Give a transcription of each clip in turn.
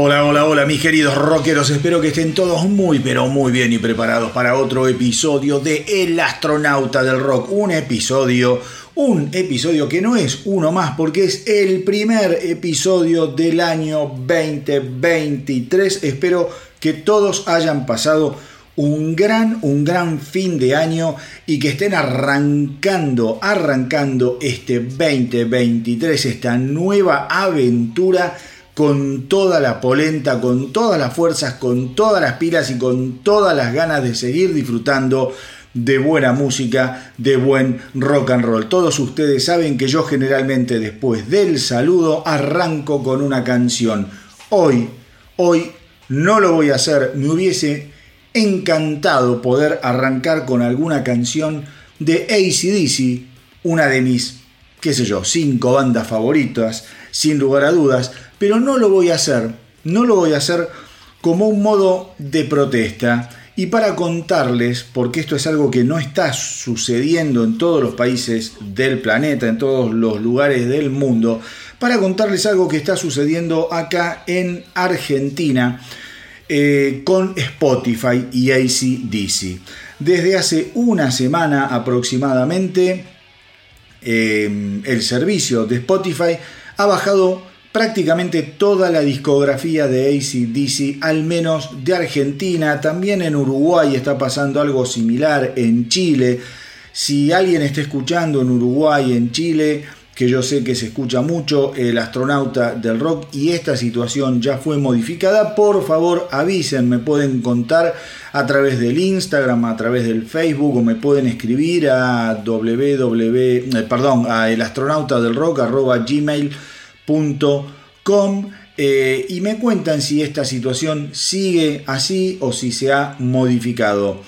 Hola, hola, hola, mis queridos rockeros. Espero que estén todos muy, pero muy bien y preparados para otro episodio de El astronauta del rock. Un episodio, un episodio que no es uno más porque es el primer episodio del año 2023. Espero que todos hayan pasado un gran, un gran fin de año y que estén arrancando, arrancando este 2023, esta nueva aventura con toda la polenta, con todas las fuerzas, con todas las pilas y con todas las ganas de seguir disfrutando de buena música, de buen rock and roll. Todos ustedes saben que yo generalmente después del saludo arranco con una canción. Hoy, hoy no lo voy a hacer, me hubiese encantado poder arrancar con alguna canción de ACDC, una de mis, qué sé yo, cinco bandas favoritas, sin lugar a dudas, pero no lo voy a hacer, no lo voy a hacer como un modo de protesta y para contarles, porque esto es algo que no está sucediendo en todos los países del planeta, en todos los lugares del mundo, para contarles algo que está sucediendo acá en Argentina eh, con Spotify y ACDC. Desde hace una semana aproximadamente, eh, el servicio de Spotify ha bajado prácticamente toda la discografía de ACDC, al menos de Argentina, también en Uruguay está pasando algo similar, en Chile. Si alguien está escuchando en Uruguay, en Chile, que yo sé que se escucha mucho, el astronauta del rock, y esta situación ya fue modificada, por favor avisen, me pueden contar a través del Instagram, a través del Facebook, o me pueden escribir a www, eh, perdón, a el astronauta del rock, eh, y me cuentan si esta situación sigue así o si se ha modificado.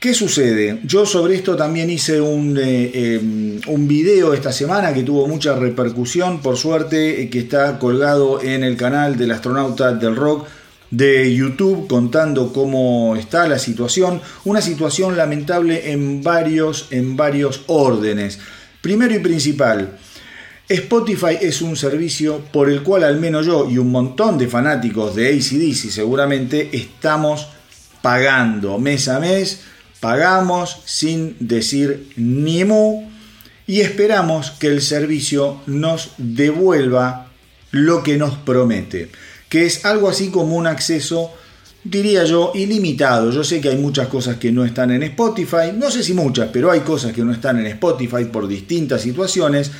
¿Qué sucede? Yo sobre esto también hice un, eh, em, un, video esta semana que tuvo mucha repercusión, por suerte, eh, que está colgado en el canal del astronauta del rock de YouTube contando cómo está la situación, una situación lamentable en varios, en varios órdenes. Primero y principal, Spotify es un servicio por el cual al menos yo y un montón de fanáticos de ACDC seguramente estamos pagando mes a mes, pagamos sin decir ni mu y esperamos que el servicio nos devuelva lo que nos promete, que es algo así como un acceso diría yo, ilimitado. Yo sé que hay muchas cosas que no están en Spotify, no sé si muchas, pero hay cosas que no están en Spotify por distintas situaciones.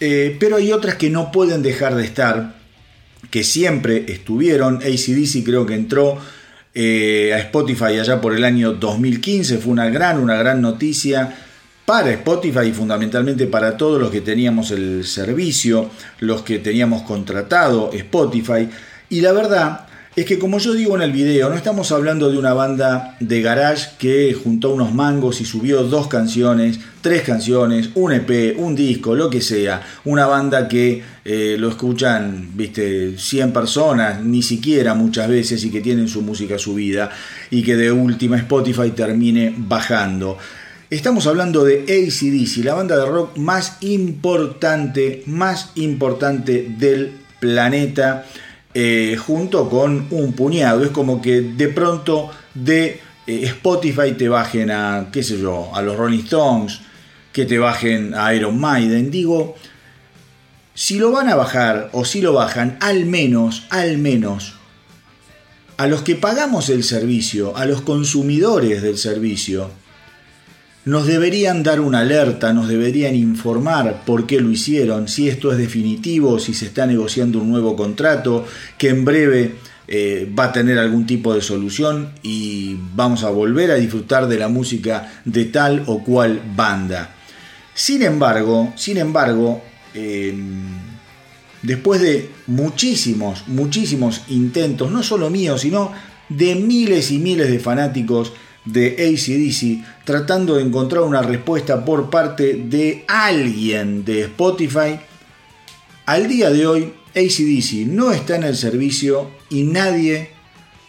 Eh, pero hay otras que no pueden dejar de estar, que siempre estuvieron. ACDC creo que entró eh, a Spotify allá por el año 2015, fue una gran, una gran noticia para Spotify y fundamentalmente para todos los que teníamos el servicio, los que teníamos contratado Spotify. Y la verdad es que como yo digo en el video, no estamos hablando de una banda de garage que juntó unos mangos y subió dos canciones, tres canciones, un EP, un disco, lo que sea. Una banda que eh, lo escuchan, viste, 100 personas, ni siquiera muchas veces, y que tienen su música subida, y que de última Spotify termine bajando. Estamos hablando de ACDC, la banda de rock más importante, más importante del planeta. Eh, junto con un puñado. Es como que de pronto de eh, Spotify te bajen a, qué sé yo, a los Rolling Stones, que te bajen a Iron Maiden. Digo, si lo van a bajar o si lo bajan, al menos, al menos, a los que pagamos el servicio, a los consumidores del servicio, nos deberían dar una alerta, nos deberían informar por qué lo hicieron, si esto es definitivo, si se está negociando un nuevo contrato, que en breve eh, va a tener algún tipo de solución y vamos a volver a disfrutar de la música de tal o cual banda. Sin embargo, sin embargo, em, después de muchísimos, muchísimos intentos, no solo míos, sino de miles y miles de fanáticos de ACDC tratando de encontrar una respuesta por parte de alguien de Spotify. Al día de hoy, ACDC no está en el servicio y nadie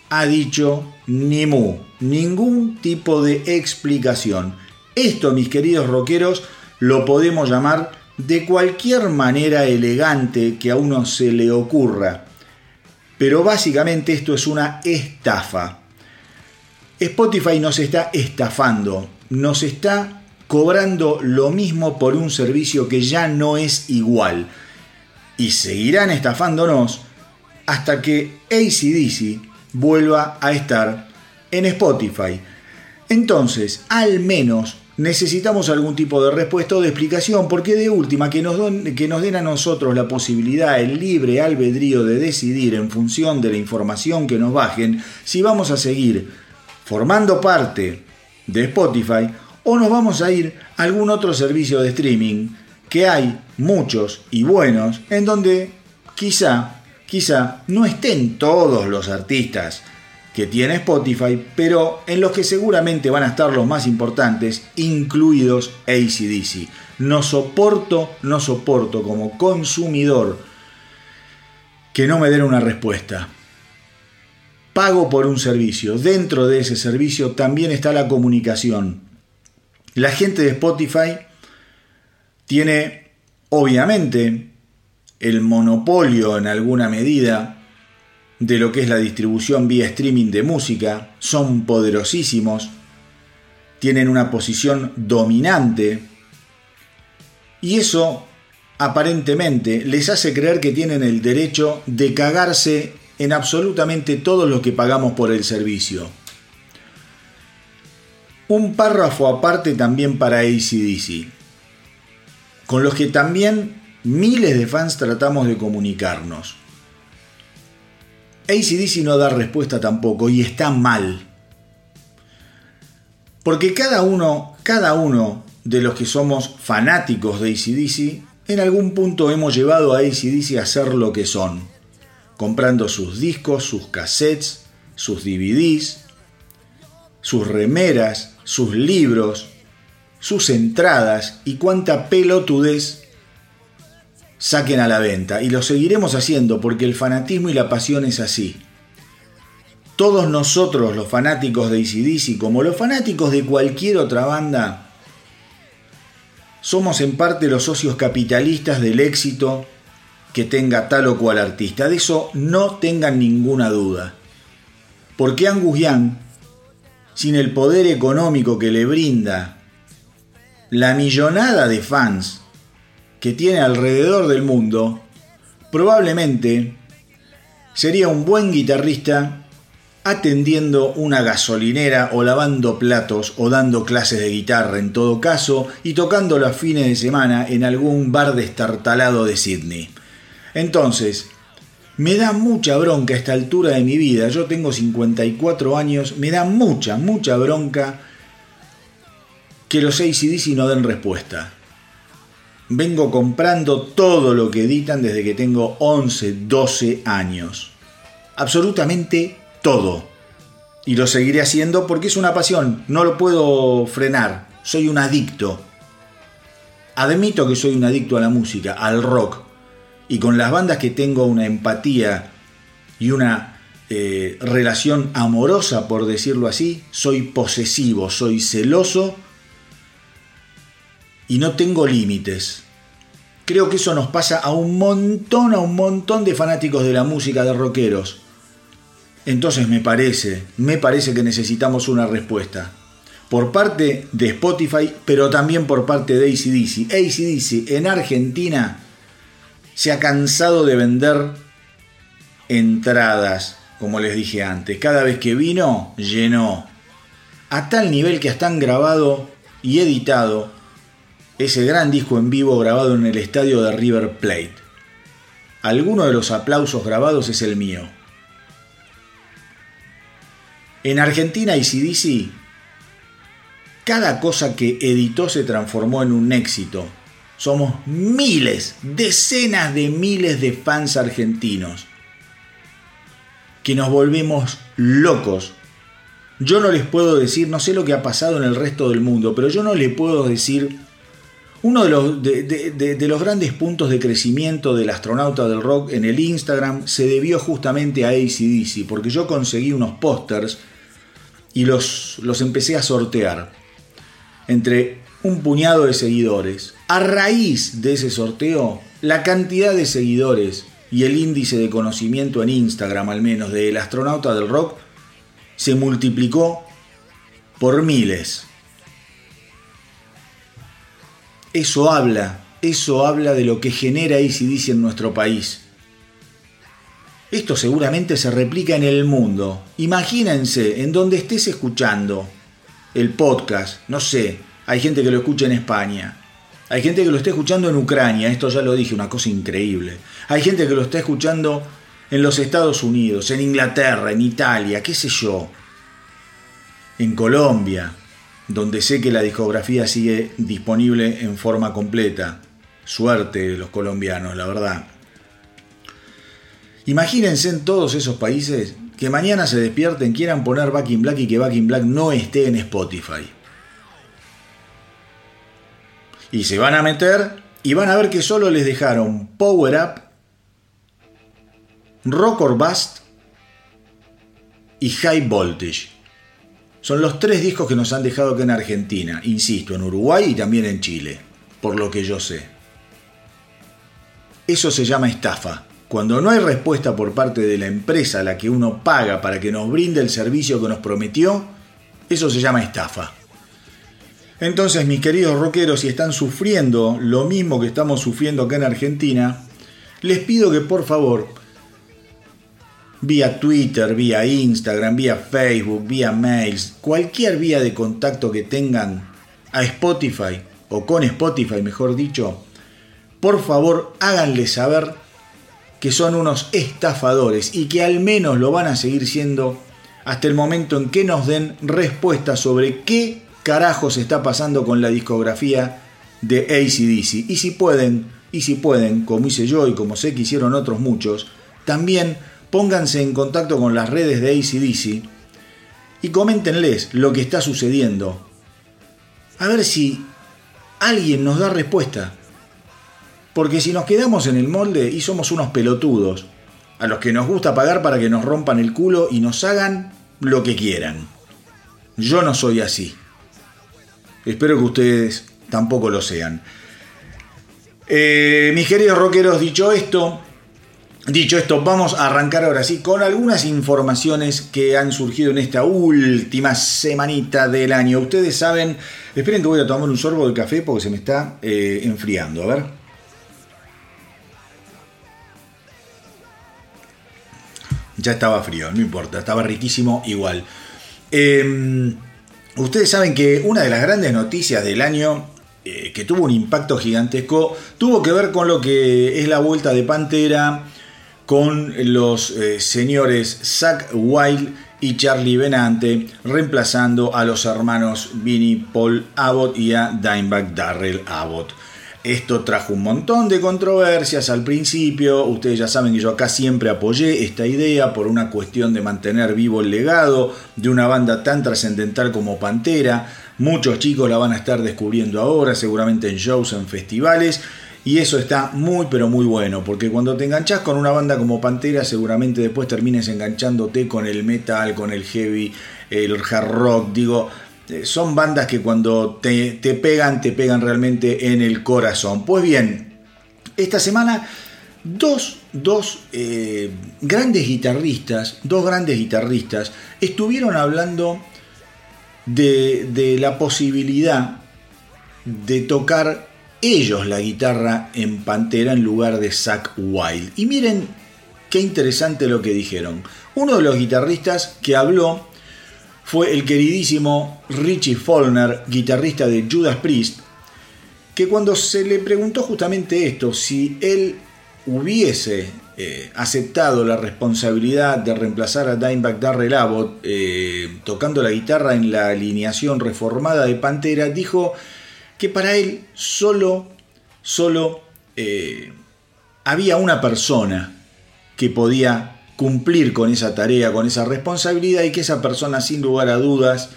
ha dicho ni mu, ningún tipo de explicación. Esto, mis queridos rockeros, lo podemos llamar de cualquier manera elegante que a uno se le ocurra. Pero básicamente esto es una estafa. Spotify nos está estafando, nos está cobrando lo mismo por un servicio que ya no es igual. Y seguirán estafándonos hasta que ACDC vuelva a estar en Spotify. Entonces, al menos necesitamos algún tipo de respuesta o de explicación, porque de última, que nos, que nos den a nosotros la posibilidad, el libre albedrío de decidir en función de la información que nos bajen, si vamos a seguir formando parte de Spotify o nos vamos a ir a algún otro servicio de streaming, que hay muchos y buenos, en donde quizá, quizá no estén todos los artistas que tiene Spotify, pero en los que seguramente van a estar los más importantes, incluidos ACDC. No soporto, no soporto como consumidor que no me den una respuesta. Pago por un servicio. Dentro de ese servicio también está la comunicación. La gente de Spotify tiene, obviamente, el monopolio en alguna medida de lo que es la distribución vía streaming de música, son poderosísimos, tienen una posición dominante y eso aparentemente les hace creer que tienen el derecho de cagarse en absolutamente todo lo que pagamos por el servicio. Un párrafo aparte también para ACDC, con los que también miles de fans tratamos de comunicarnos. ACDC no da respuesta tampoco y está mal. Porque cada uno, cada uno de los que somos fanáticos de ACDC, en algún punto hemos llevado a ACDC a ser lo que son. Comprando sus discos, sus cassettes, sus DVDs, sus remeras, sus libros, sus entradas y cuánta pelotudez saquen a la venta. Y lo seguiremos haciendo porque el fanatismo y la pasión es así. Todos nosotros, los fanáticos de ACDC, como los fanáticos de cualquier otra banda, somos en parte los socios capitalistas del éxito que tenga tal o cual artista. De eso no tengan ninguna duda. Porque Angus Young, sin el poder económico que le brinda la millonada de fans que tiene alrededor del mundo, probablemente sería un buen guitarrista atendiendo una gasolinera o lavando platos o dando clases de guitarra en todo caso y tocando los fines de semana en algún bar destartalado de Sydney. Entonces, me da mucha bronca a esta altura de mi vida, yo tengo 54 años, me da mucha, mucha bronca que los ACDC no den respuesta vengo comprando todo lo que editan desde que tengo 11, 12 años. Absolutamente todo. Y lo seguiré haciendo porque es una pasión, no lo puedo frenar, soy un adicto. Admito que soy un adicto a la música, al rock, y con las bandas que tengo una empatía y una eh, relación amorosa, por decirlo así, soy posesivo, soy celoso y no tengo límites. Creo que eso nos pasa a un montón, a un montón de fanáticos de la música de rockeros. Entonces me parece, me parece que necesitamos una respuesta. Por parte de Spotify, pero también por parte de ACDC. ACDC en Argentina se ha cansado de vender entradas, como les dije antes. Cada vez que vino, llenó. A tal nivel que hasta grabado y editado ese gran disco en vivo grabado en el estadio de River Plate. Alguno de los aplausos grabados es el mío. En Argentina y CDC, cada cosa que editó se transformó en un éxito. Somos miles, decenas de miles de fans argentinos que nos volvemos locos. Yo no les puedo decir, no sé lo que ha pasado en el resto del mundo, pero yo no les puedo decir uno de los, de, los, grandes puntos de crecimiento del astronauta del rock en el Instagram se debió justamente a ACDC, porque yo conseguí unos pósters y los empecé a sortear entre un puñado de seguidores. A raíz de ese sorteo, la cantidad de seguidores y el índice de conocimiento en Instagram al menos del astronauta del rock se multiplicó por miles. Eso habla, eso habla de lo que genera ACDC en nuestro país. Esto seguramente se replica en el mundo. Imagínense, en donde estés escuchando el podcast, no sé, hay gente que lo escucha en España, hay gente que lo está escuchando en Ucrania, esto ya lo dije, una cosa increíble. Hay gente que lo está escuchando en los Estados Unidos, en Inglaterra, en Italia, qué sé yo, en Colombia, donde sé que la discografía sigue disponible en forma completa. Suerte los colombianos, la verdad. Imagínense en todos esos países que mañana se despierten, quieran poner Back Black y que Back Black no esté en Spotify. Y se van a meter y van a ver que solo les dejaron Power Up, Rock or Bust y High Voltage. Son los tres discos que nos han dejado acá en Argentina, insisto, en Uruguay y también en Chile, por lo que yo sé. Eso se llama estafa. Cuando no hay respuesta por parte de la empresa a la que uno paga para que nos brinde el servicio que nos prometió, eso se llama estafa. Entonces, mis queridos rockeros, si están sufriendo lo mismo que estamos sufriendo acá en Argentina, les pido que por favor, vía Twitter, vía Instagram, vía Facebook, vía mails, cualquier vía de contacto que tengan a Spotify, o con Spotify mejor dicho, por favor háganle saber que son unos estafadores y que al menos lo van a seguir siendo hasta el momento en que nos den respuesta sobre qué carajos está pasando con la discografía de ACDC. Y si pueden, y si pueden, como hice yo y como sé que hicieron otros muchos, también pónganse en contacto con las redes de ACDC y coméntenles lo que está sucediendo. A ver si alguien nos da respuesta. Porque si nos quedamos en el molde y somos unos pelotudos, a los que nos gusta pagar para que nos rompan el culo y nos hagan lo que quieran. Yo no soy así. Espero que ustedes tampoco lo sean. Eh, mis queridos rockeros, dicho esto, dicho esto, vamos a arrancar ahora sí con algunas informaciones que han surgido en esta última semanita del año. Ustedes saben, esperen que voy a tomar un sorbo de café porque se me está eh, enfriando. A ver. Ya estaba frío, no importa, estaba riquísimo igual. Em, ustedes saben que una de las grandes noticias del año eh, que tuvo un impacto gigantesco tuvo que ver con lo que es la vuelta de Pantera con los eh, señores Zack Wild y Charlie Benante reemplazando a los hermanos Vinnie Paul Abbott y a Dimebag Darrell Abbott. Esto trajo un montón de controversias al principio. Ustedes ya saben que yo acá siempre apoyé esta idea por una cuestión de mantener vivo el legado de una banda tan trascendental como Pantera. Muchos chicos la van a estar descubriendo ahora, seguramente en shows, en festivales. Y eso está muy pero muy bueno, porque cuando te enganchas con una banda como Pantera, seguramente después termines enganchándote con el metal, con el heavy, el hard rock. Digo, son bandas que cuando te, pegan, te pegan realmente en el corazón. Pues bien, esta semana dos, eh, grandes guitarristas, dos grandes guitarristas, estuvieron hablando de, de la posibilidad de tocar ellos la guitarra en Pantera en lugar de Zack Wild. Y miren qué interesante lo que dijeron. Uno de los guitarristas que habló fue el queridísimo Richie Follner, guitarrista de Judas Priest, que cuando se le preguntó justamente esto, si él hubiese eh, aceptado la responsabilidad de reemplazar a Dimebag Darrell Abbott eh, tocando la guitarra en la alineación reformada de Pantera, dijo que para él solo, solo eh, había una persona que podía cumplir con esa tarea, con esa responsabilidad y que esa persona sin lugar a dudas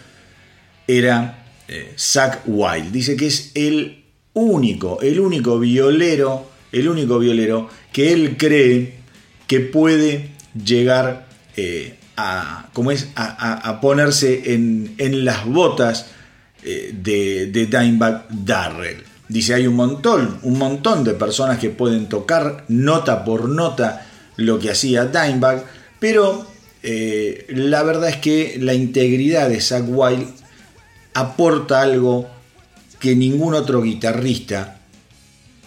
era eh, Zach Wild. Dice que es el único, el único violero, el único violero que él cree que puede llegar eh, a, es, a, ponerse en, las botas eh, de, de Dimebag Darrell. Dice, hay un montón, un montón de personas que pueden tocar nota por nota lo que hacía Dimebag, pero eh, la verdad es que la integridad de Zack Wild aporta algo que ningún otro guitarrista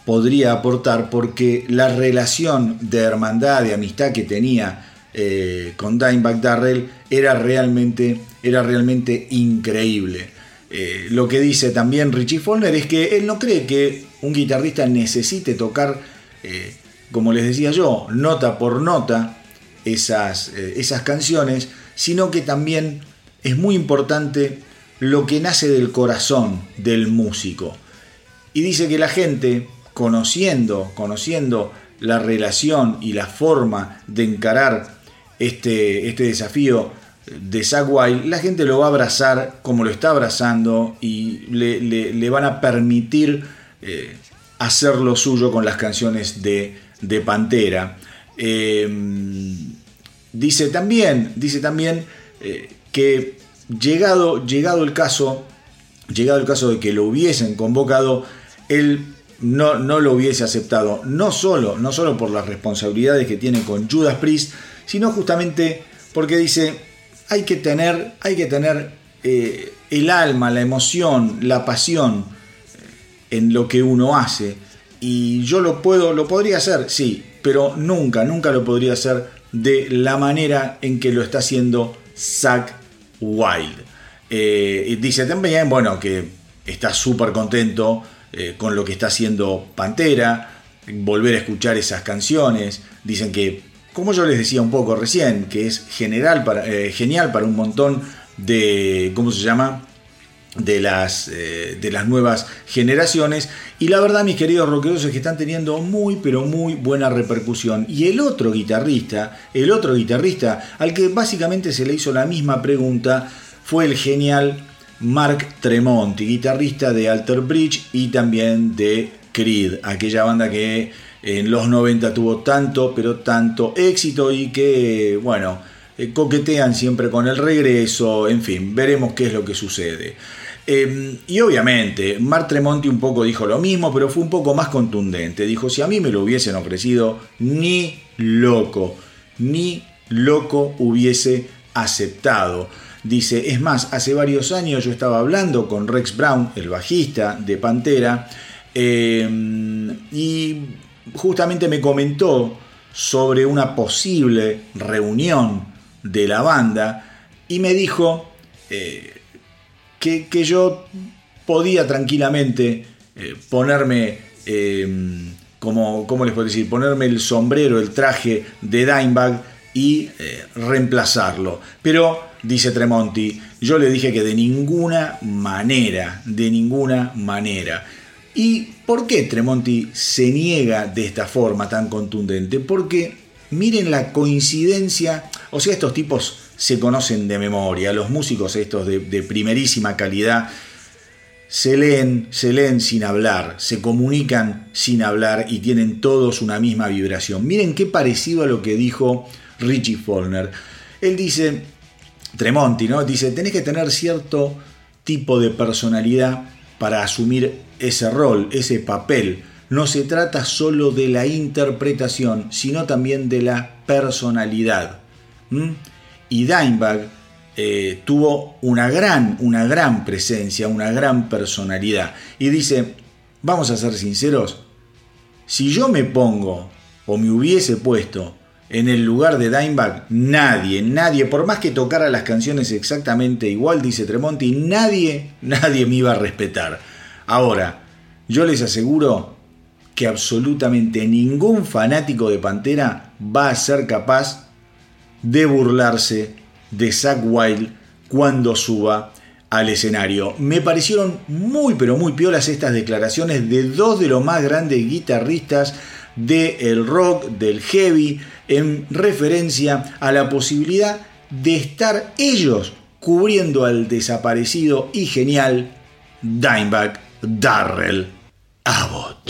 podría aportar porque la relación de hermandad, de amistad que tenía eh, con Dimebag Darrell era realmente, era realmente increíble. Eh, lo que dice también Richie Follner es que él no cree que un guitarrista necesite tocar, como les decía yo, nota por nota esas, esas canciones, sino que también es muy importante lo que nace del corazón del músico. Y dice que la gente conociendo, conociendo la relación y la forma de encarar este, este desafío de Zack la gente lo va a abrazar como lo está abrazando y le, van a permitir eh, hacer lo suyo con las canciones de, Pantera. Eh, dice también, dice también eh, que llegado, llegado el caso, llegado el caso de que lo hubiesen convocado, él no, no lo hubiese aceptado, no solo, no solo por las responsabilidades que tiene con Judas Priest, sino justamente porque dice, hay que tener, hay que tener eh, el alma, la emoción, la pasión en lo que uno hace. Y yo lo puedo, lo podría hacer, sí, pero nunca, nunca lo podría hacer de la manera en que lo está haciendo Zack Wild. Eh, dice también, bueno, que está súper contento eh, con lo que está haciendo Pantera, volver a escuchar esas canciones. Dicen que, como yo les decía un poco recién, que es general para, eh, genial para un montón de, ¿cómo se llama? De las, eh, de las nuevas generaciones. Y la verdad, mis queridos rockeros, es que están teniendo muy, pero muy buena repercusión. Y el otro guitarrista, el otro guitarrista, al que básicamente se le hizo la misma pregunta, fue el genial Mark Tremonti, guitarrista de Alter Bridge y también de Creed, aquella banda que en los 90 tuvo tanto, pero tanto éxito y que, bueno, eh, coquetean siempre con el regreso, en fin, veremos qué es lo que sucede. Em, y obviamente, Mark Tremonti un poco dijo lo mismo, pero fue un poco más contundente. Dijo, si a mí me lo hubiesen ofrecido, ni loco, ni loco hubiese aceptado. Dice, es más, hace varios años yo estaba hablando con Rex Brown, el bajista de Pantera, eh, y justamente me comentó sobre una posible reunión de la banda y me dijo eh, que, yo podía tranquilamente eh, ponerme, como, ¿cómo les puedo decir? Ponerme el sombrero, el traje de Dimebag y reemplazarlo. Pero dice Tremonti, yo le dije que de ninguna manera, de ninguna manera. ¿Y por qué Tremonti se niega de esta forma tan contundente? Porque miren la coincidencia, o sea, estos tipos se conocen de memoria, los músicos estos de, primerísima calidad, se leen, se leen sin hablar, se comunican sin hablar y tienen todos una misma vibración. Miren qué parecido a lo que dijo Richie Follner. Él dice, Tremonti, ¿no? Dice, tenés que tener cierto tipo de personalidad para asumir ese rol, ese papel. No se trata solo de la interpretación, sino también de la personalidad. Y Dimebag eh, tuvo una gran, una gran presencia, una gran personalidad. Y dice, vamos a ser sinceros, si yo me pongo o me hubiese puesto en el lugar de Dimebag, nadie, nadie, por más que tocara las canciones exactamente igual, dice Tremonti, nadie, nadie me iba a respetar. Ahora, yo les aseguro que absolutamente ningún fanático de Pantera va a ser capaz de burlarse de Zack Wild cuando suba al escenario. Me parecieron muy pero muy piolas estas declaraciones de dos de los más grandes guitarristas del rock, del heavy, en referencia a la posibilidad de estar ellos cubriendo al desaparecido y genial Dimebag Darrell Abbott.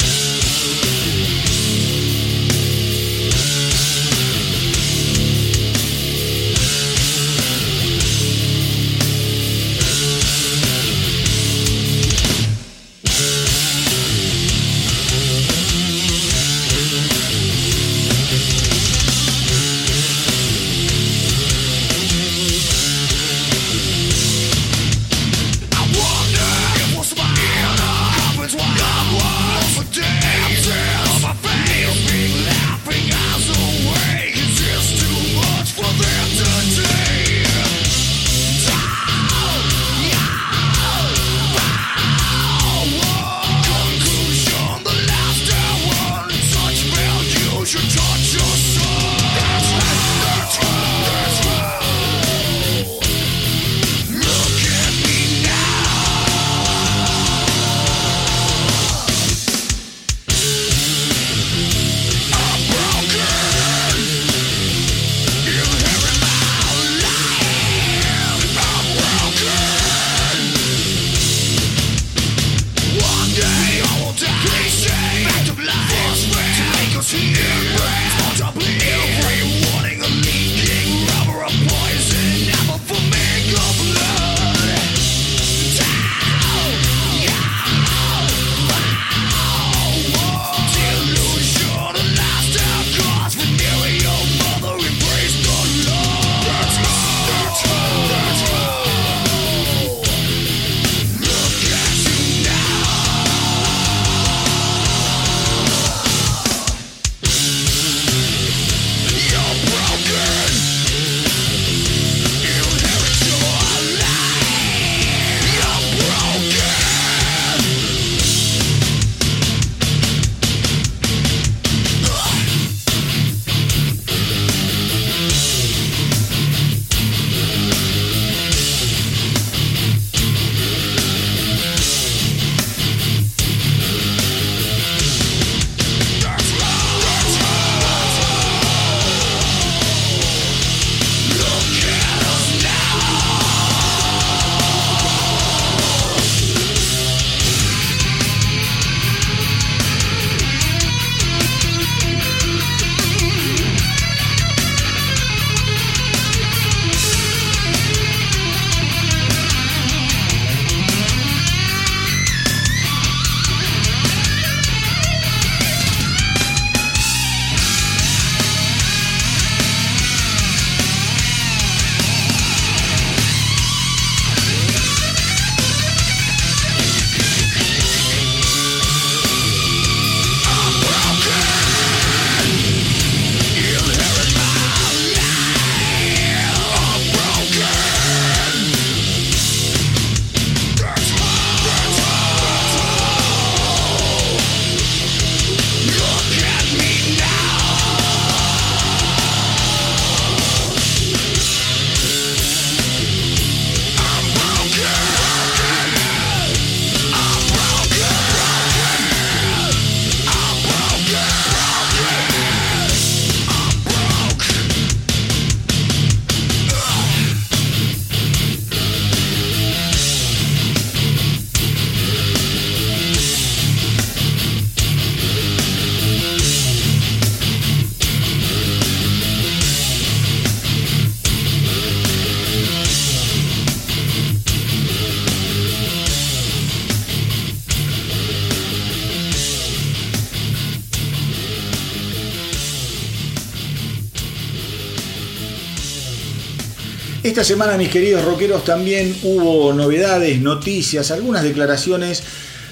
Esta semana, mis queridos rockeros, también hubo novedades, noticias, algunas declaraciones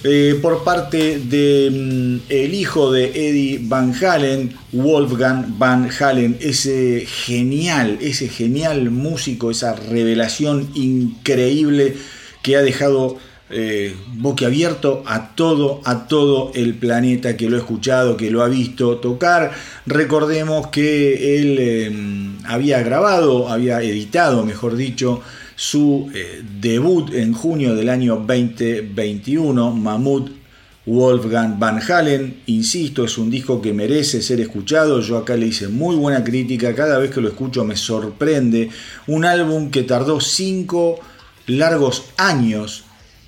eh, por parte del mm, hijo de Eddie Van Halen, Wolfgang Van Halen, ese genial, ese genial músico, esa revelación increíble que ha dejado eh, boquiabierto a todo, a todo el planeta que lo ha escuchado, que lo ha visto tocar. Recordemos que él em, había grabado, había editado, mejor dicho, su eh, debut en junio del año 2021, Mammoth Wolfgang Van Halen, insisto, es un disco que merece ser escuchado, yo acá le hice muy buena crítica, cada vez que lo escucho me sorprende, un álbum que tardó cinco largos años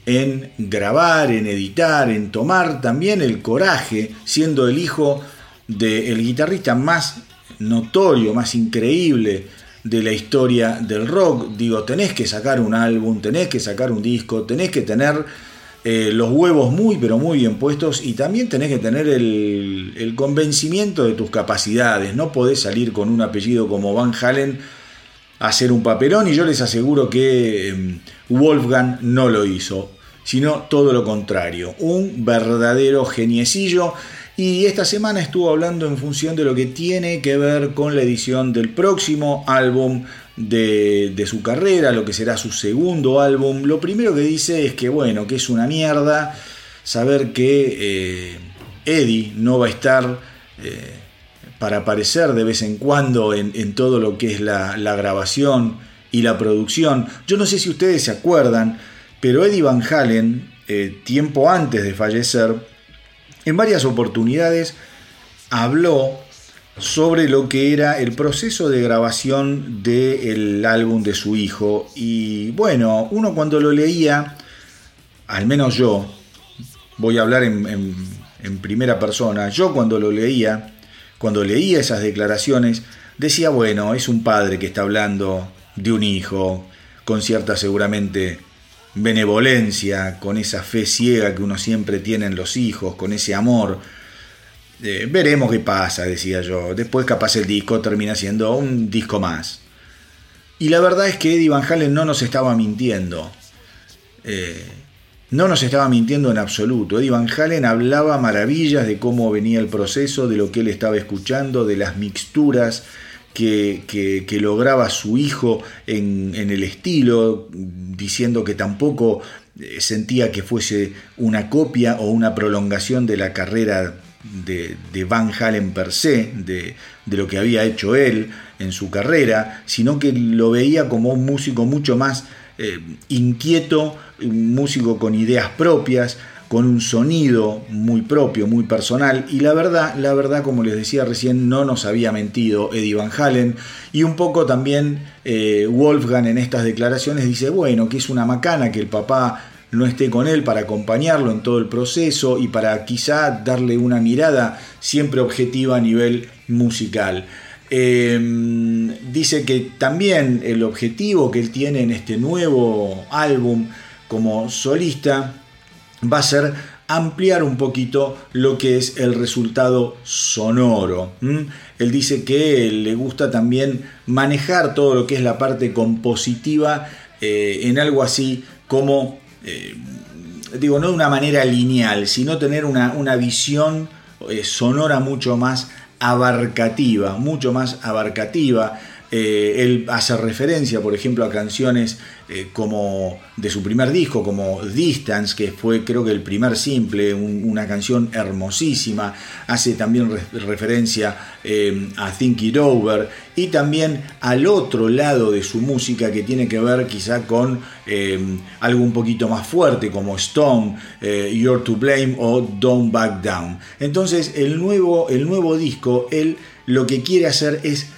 en grabar, en editar, en tomar también el coraje, siendo el hijo del guitarrista más notorio, más increíble de la historia del rock. Digo, tenés que sacar un álbum, tenés que sacar un disco, tenés que tener eh, los huevos muy, pero muy bien puestos y también tenés que tener el, convencimiento de tus capacidades. No podés salir con un apellido como Van Halen a hacer un papelón y yo les aseguro que em, Wolfgang no lo hizo sino todo lo contrario, un verdadero geniecillo. Y esta semana estuvo hablando en función de lo que tiene que ver con la edición del próximo álbum de, su carrera, lo que será su segundo álbum. Lo primero que dice es que, bueno, que es una mierda saber que eh, Eddie no va a estar eh, para aparecer de vez en cuando en, todo lo que es la, grabación y la producción. Yo no sé si ustedes se acuerdan, pero Eddie Van Halen, eh, tiempo antes de fallecer, en varias oportunidades habló sobre lo que era el proceso de grabación del álbum de su hijo. Y bueno, uno cuando lo leía, al menos yo, voy a hablar en, primera persona, yo cuando lo leía, cuando leía esas declaraciones, decía, bueno, es un padre que está hablando de un hijo, con cierta seguramente benevolencia, con esa fe ciega que uno siempre tiene en los hijos, con ese amor. Eh, veremos qué pasa, decía yo. Después capaz el disco termina siendo un disco más. Y la verdad es que Eddie Van Halen no nos estaba mintiendo. Eh, no nos estaba mintiendo en absoluto. Eddie Van Halen hablaba maravillas de cómo venía el proceso, de lo que él estaba escuchando, de las mixturas, que, lograba su hijo en, el estilo, diciendo que tampoco eh, sentía que fuese una copia o una prolongación de la carrera de, Van Halen per se, de, lo que había hecho él en su carrera, sino que lo veía como un músico mucho más eh, inquieto, un músico con ideas propias, con un sonido muy propio, muy personal y la verdad, la verdad como les decía recién no nos había mentido Eddie Van Halen y un poco también eh, Wolfgang en estas declaraciones dice bueno que es una macana que el papá no esté con él para acompañarlo en todo el proceso y para quizá darle una mirada siempre objetiva a nivel musical. Em, dice que también el objetivo que él tiene en este nuevo álbum como solista va a ser ampliar un poquito lo que es el resultado sonoro. Él dice que le gusta también manejar todo lo que es la parte compositiva eh, en algo así como, eh, digo, no de una manera lineal, sino tener una, una visión eh, sonora mucho más abarcativa, mucho más abarcativa. Él hace referencia, por ejemplo, a canciones eh, como de su primer disco, como Distance, que fue creo que el primer simple, una canción hermosísima, hace también referencia eh, a Think It Over y también al otro lado de su música que tiene que ver quizá con eh, algo un poquito más fuerte como Stone, You're to Blame o Don't Back Down. Entonces el nuevo, el nuevo disco, él lo que quiere hacer es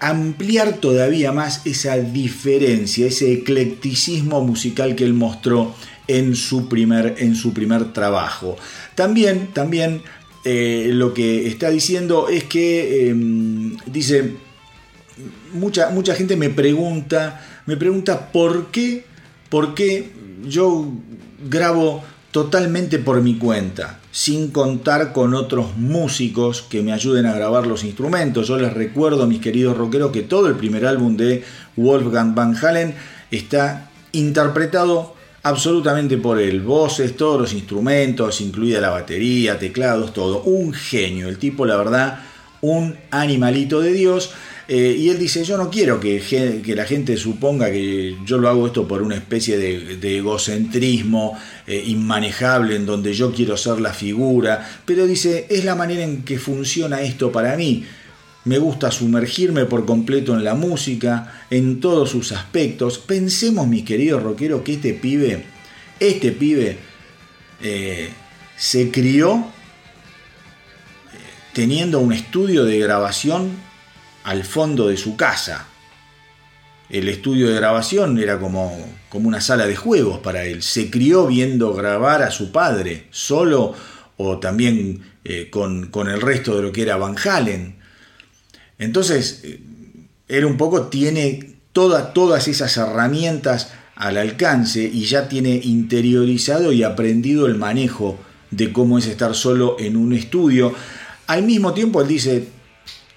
ampliar todavía más esa diferencia, ese eclecticismo musical que él mostró en su primer, en su primer trabajo. También, también eh, lo que está diciendo es que, em, dice, mucha, mucha gente me pregunta, me pregunta por qué, por qué yo grabo totalmente por mi cuenta, sin contar con otros músicos que me ayuden a grabar los instrumentos. Yo les recuerdo, mis queridos rockeros, que todo el primer álbum de Wolfgang Van Halen está interpretado absolutamente por él. Voces, todos los instrumentos, incluida la batería, teclados, todo. Un genio, el tipo, la verdad, un animalito de Dios. Eh, y él dice, yo no quiero que, que, la gente suponga que yo lo hago esto por una especie de, egocentrismo eh, inmanejable en donde yo quiero ser la figura, pero dice, es la manera en que funciona esto para mí. Me gusta sumergirme por completo en la música, en todos sus aspectos. Pensemos, mis queridos rockeros, que este pibe, este pibe, eh, se crió teniendo un estudio de grabación al fondo de su casa. El estudio de grabación era como, como una sala de juegos para él. Se crió viendo grabar a su padre, solo o también eh, con, el resto de lo que era Van Halen. Entonces, eh, él un poco tiene todas esas herramientas al alcance y ya tiene interiorizado y aprendido el manejo de cómo es estar solo en un estudio. Al mismo tiempo, él dice,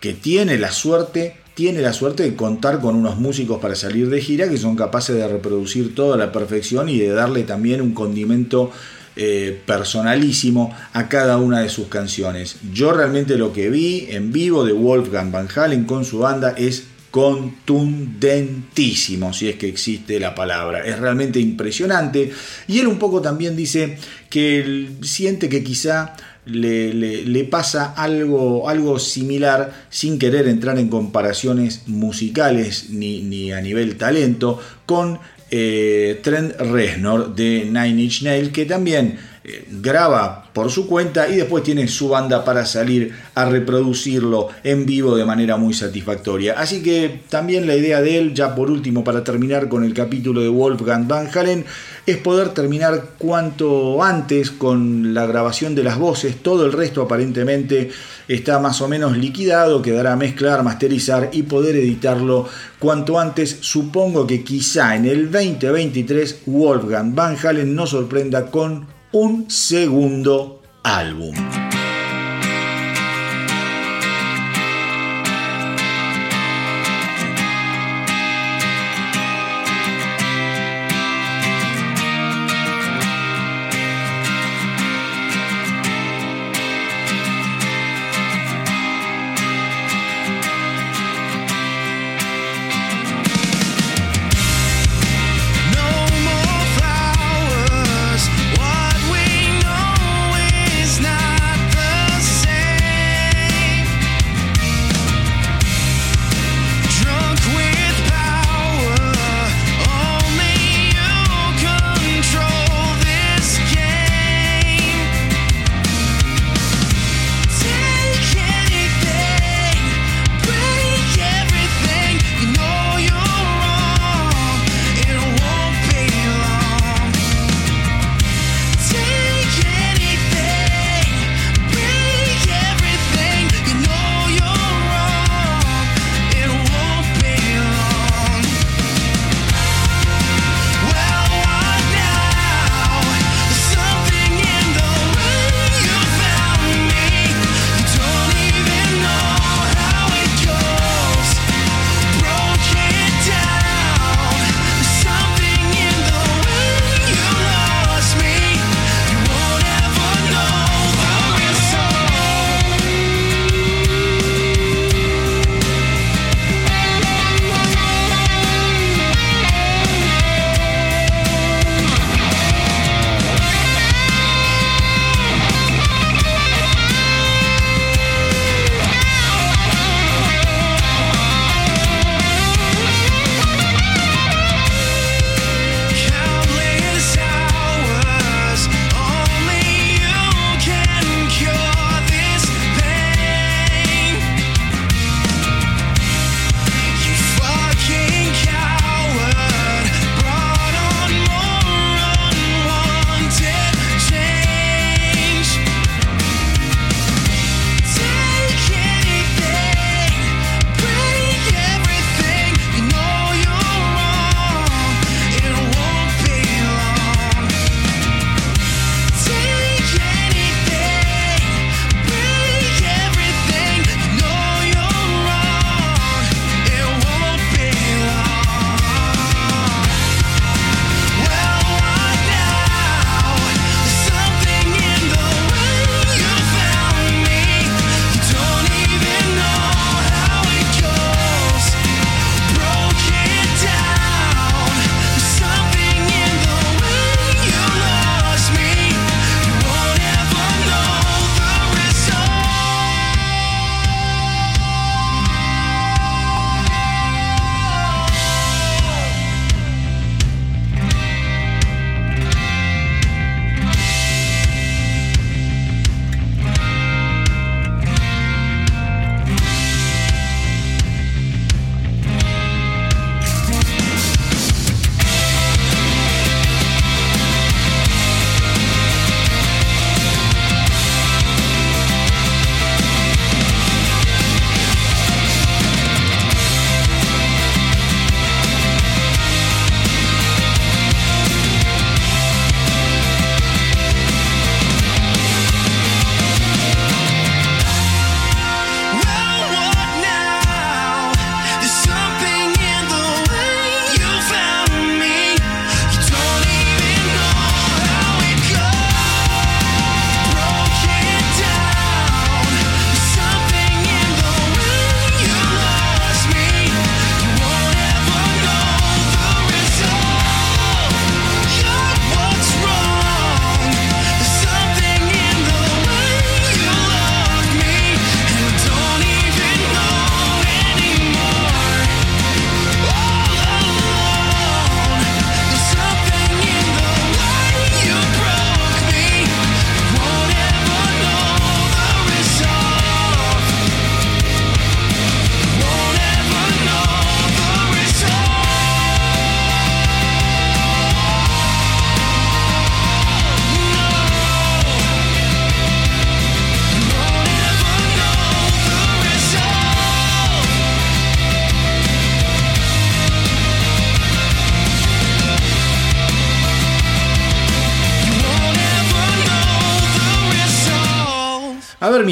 que tiene la suerte, tiene la suerte de contar con unos músicos para salir de gira que son capaces de reproducir toda la perfección y de darle también un condimento eh, personalísimo a cada una de sus canciones. Yo realmente lo que vi en vivo de Wolfgang Van Halen con su banda es contundentísimo, si es que existe la palabra. Es realmente impresionante. Y él un poco también dice que siente que quizá le, pasa algo, algo similar sin querer entrar en comparaciones musicales ni, ni a nivel talento con eh, Trent Reznor de Nine Inch Nails que también eh, graba por su cuenta y después tiene su banda para salir a reproducirlo en vivo de manera muy satisfactoria. Así que también la idea de él, ya por último para terminar con el capítulo de Wolfgang Van Halen, es poder terminar cuanto antes con la grabación de las voces. Todo el resto aparentemente está más o menos liquidado, quedará mezclar, masterizar y poder editarlo cuanto antes. Supongo que quizá en el 2023 Wolfgang Van Halen nos sorprenda con un segundo álbum.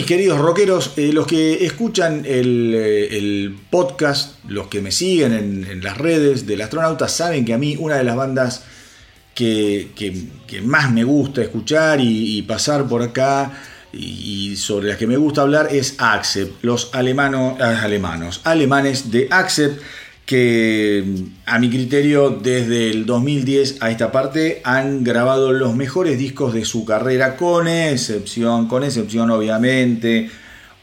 Queridos rockeros, eh, los que escuchan el, podcast, los que me siguen en, las redes del astronauta, saben que a mí una de las bandas que, más me gusta escuchar y, pasar por acá y, sobre las que me gusta hablar es Accept, los alemanos, ah, alemanos, alemanes de Accept que a mi criterio desde el 2010 a esta parte han grabado los mejores discos de su carrera con excepción, con excepción obviamente,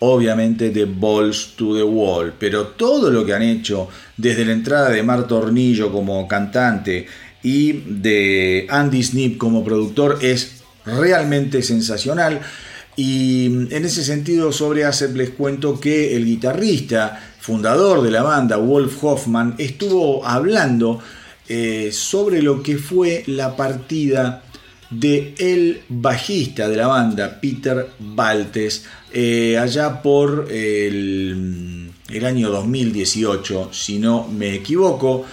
obviamente de Balls to the Wall, pero todo lo que han hecho desde la entrada de Mar Tornillo como cantante y de Andy Snip como productor es realmente sensacional. Y en ese sentido sobre Acep les cuento que el guitarrista fundador de la banda, Wolf Hoffman, estuvo hablando eh, sobre lo que fue la partida de el bajista de la banda, Peter Baltes, eh, allá por el, el, año 2018, si no me equivoco.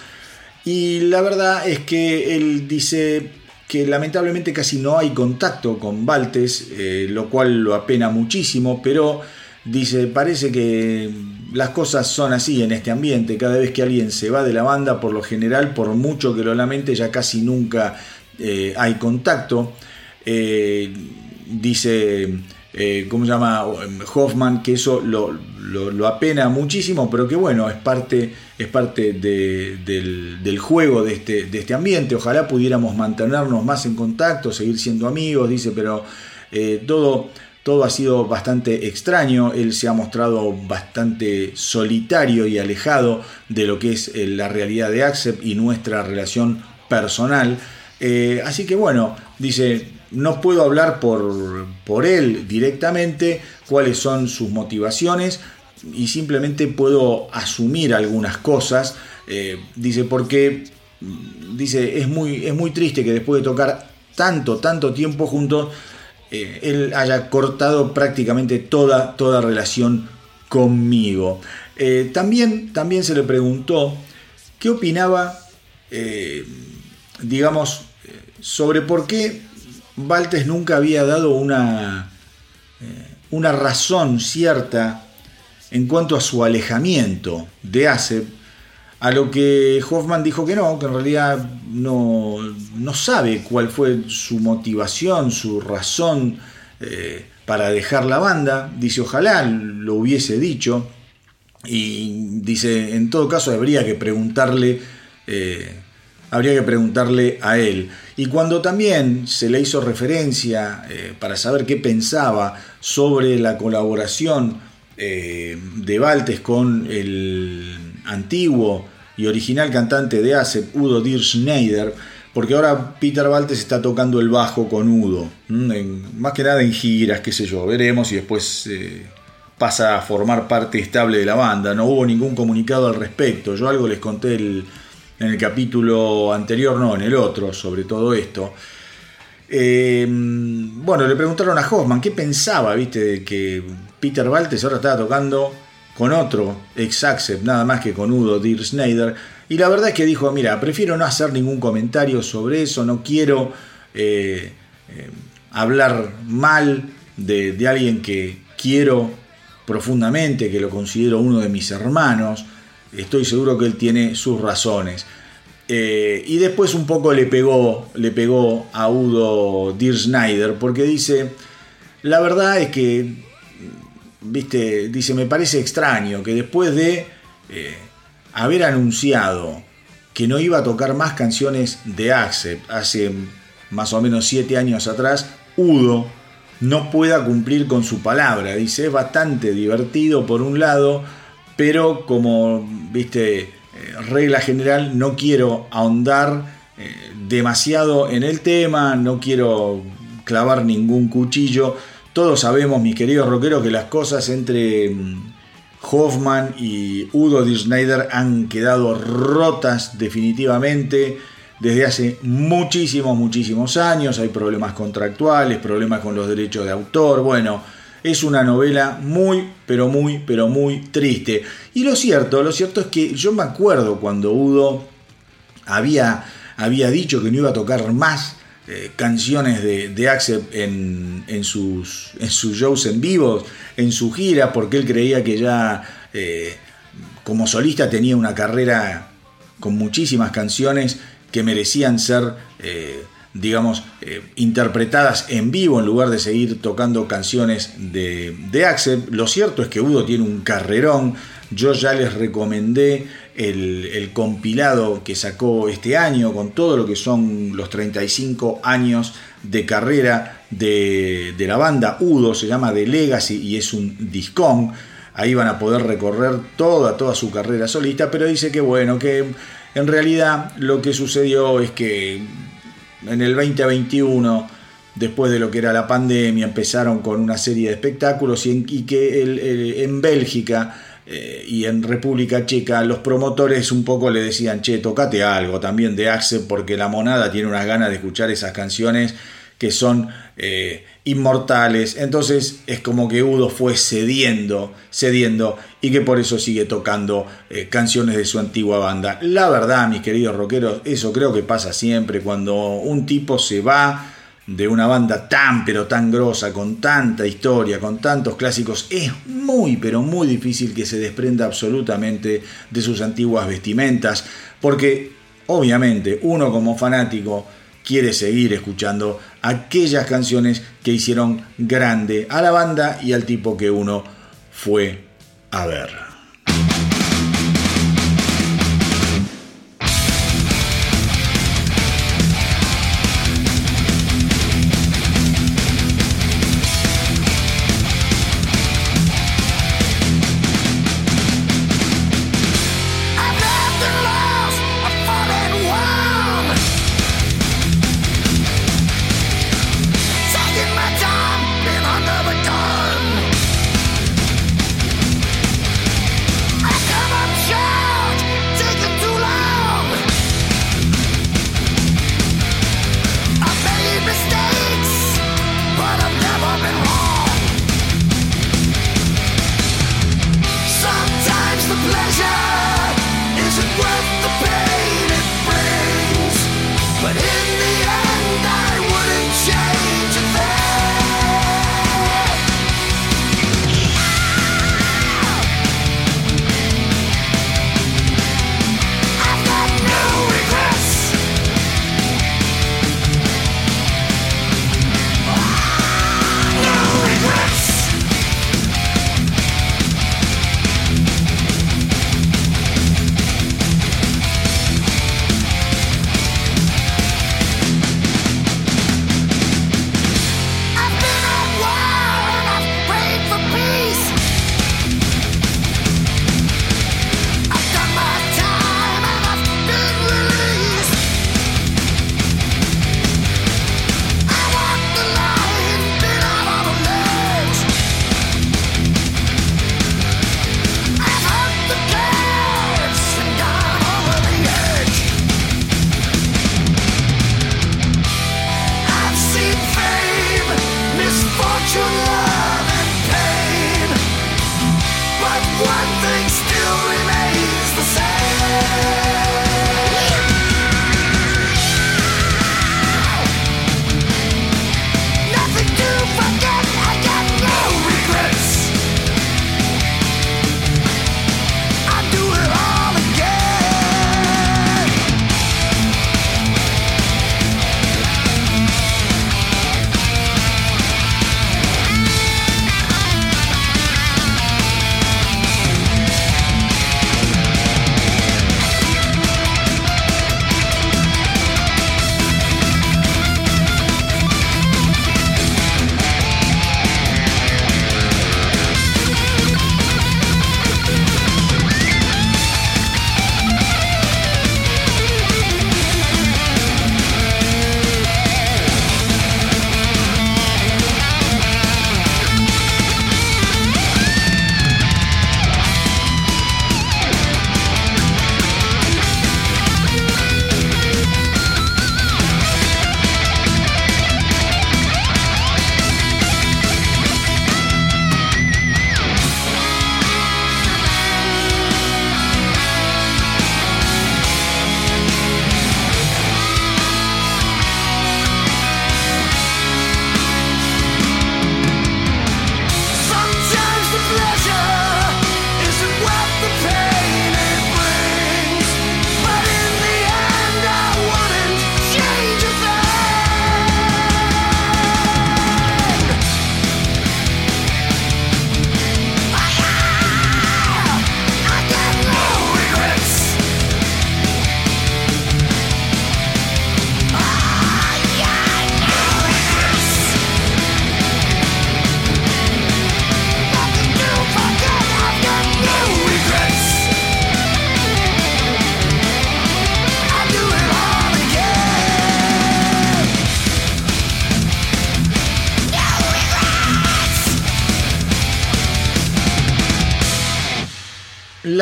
Y la verdad es que él dice que lamentablemente casi no hay contacto con Baltes, eh, lo cual lo apena muchísimo, pero dice, parece que las cosas son así en este ambiente, cada vez que alguien se va de la banda, por lo general, por mucho que lo lamente, ya casi nunca eh, hay contacto. Eh, dice, ¿cómo se llama? Hoffman, que eso lo, apena muchísimo, pero que bueno, es parte es parte del, juego de este, de este ambiente. Ojalá pudiéramos mantenernos más en contacto, seguir siendo amigos, dice, pero eh, todo, todo ha sido bastante extraño. Él se ha mostrado bastante solitario y alejado de lo que es eh, la realidad de Accept y nuestra relación personal. Eh, así que bueno, dice, no puedo hablar por, por él directamente, cuáles son sus motivaciones, y simplemente puedo asumir algunas cosas. Eh, dice, porque dice, es muy, es muy triste que después de tocar tanto, tanto tiempo juntos, eh, él haya cortado prácticamente toda, toda relación conmigo. Eh, también, también se le preguntó qué opinaba, digamos, sobre por qué Valtes nunca había dado una, una razón cierta en cuanto a su alejamiento de ASEP, a lo que Hoffman dijo que no, que en realidad no, sabe cuál fue su motivación, su razón eh, para dejar la banda. Dice, ojalá lo hubiese dicho. Y dice, en todo caso habría que preguntarle, eh, habría que preguntarle a él. Y cuando también se le hizo referencia eh, para saber qué pensaba sobre la colaboración de Valtes con el antiguo y original cantante de ASEP, Udo Dir Schneider, porque ahora Peter Valtes está tocando el bajo con Udo, más que nada en giras, qué sé yo, veremos y después eh, pasa a formar parte estable de la banda. No hubo ningún comunicado al respecto, yo algo les conté en el capítulo anterior, no, en el otro, sobre todo esto. Eh, bueno, le preguntaron a Hoffman qué pensaba, viste, de que Peter Baltes ahora estaba tocando con otro ex nada más que con Udo Dir Schneider. Y la verdad es que dijo, mira, prefiero no hacer ningún comentario sobre eso, no quiero eh, eh, hablar mal de, alguien que quiero profundamente, que lo considero uno de mis hermanos. Estoy seguro que él tiene sus razones. Eh, y después un poco le pegó, le pegó a Udo Dir Schneider, porque dice, la verdad es que viste, dice, me parece extraño que después de eh, haber anunciado que no iba a tocar más canciones de Accept hace más o menos siete años atrás, Udo no pueda cumplir con su palabra. Dice, es bastante divertido por un lado, pero como, viste, eh, regla general, no quiero ahondar eh, demasiado en el tema, no quiero clavar ningún cuchillo todos sabemos, mis queridos rockeros, que las cosas entre mm, Hoffman y Udo Di Schneider han quedado rotas definitivamente desde hace muchísimos, muchísimos años. Hay problemas contractuales, problemas con los derechos de autor. Bueno, es una novela muy, pero muy, pero muy triste. Y lo cierto, lo cierto es que yo me acuerdo cuando Udo había, había dicho que no iba a tocar más eh, canciones de, de Accept en, sus, en sus shows en vivo, en su gira, porque él creía que ya eh, como solista tenía una carrera con muchísimas canciones que merecían ser, eh, digamos, interpretadas en vivo en lugar de seguir tocando canciones de, de Accept. Lo cierto es que Udo tiene un carrerón. Yo ya les recomendé el, compilado que sacó este año con todo lo que son los 35 años de carrera de, la banda Udo, se llama The Legacy y es un discón. Ahí van a poder recorrer toda, toda su carrera solista, pero dice que bueno, que en realidad lo que sucedió es que en el 2021 después de lo que era la pandemia, empezaron con una serie de espectáculos y, que en Bélgica eh, y en República Checa los promotores un poco le decían, che, tocate algo también de Axe porque la monada tiene unas ganas de escuchar esas canciones que son eh, inmortales. Entonces es como que Udo fue cediendo, cediendo y que por eso sigue tocando eh, canciones de su antigua banda. La verdad, mis queridos rockeros, eso creo que pasa siempre cuando un tipo se va de una banda tan pero tan grosa, con tanta historia, con tantos clásicos, es muy pero muy difícil que se desprenda absolutamente de sus antiguas vestimentas, porque obviamente uno como fanático quiere seguir escuchando aquellas canciones que hicieron grande a la banda y al tipo que uno fue a ver.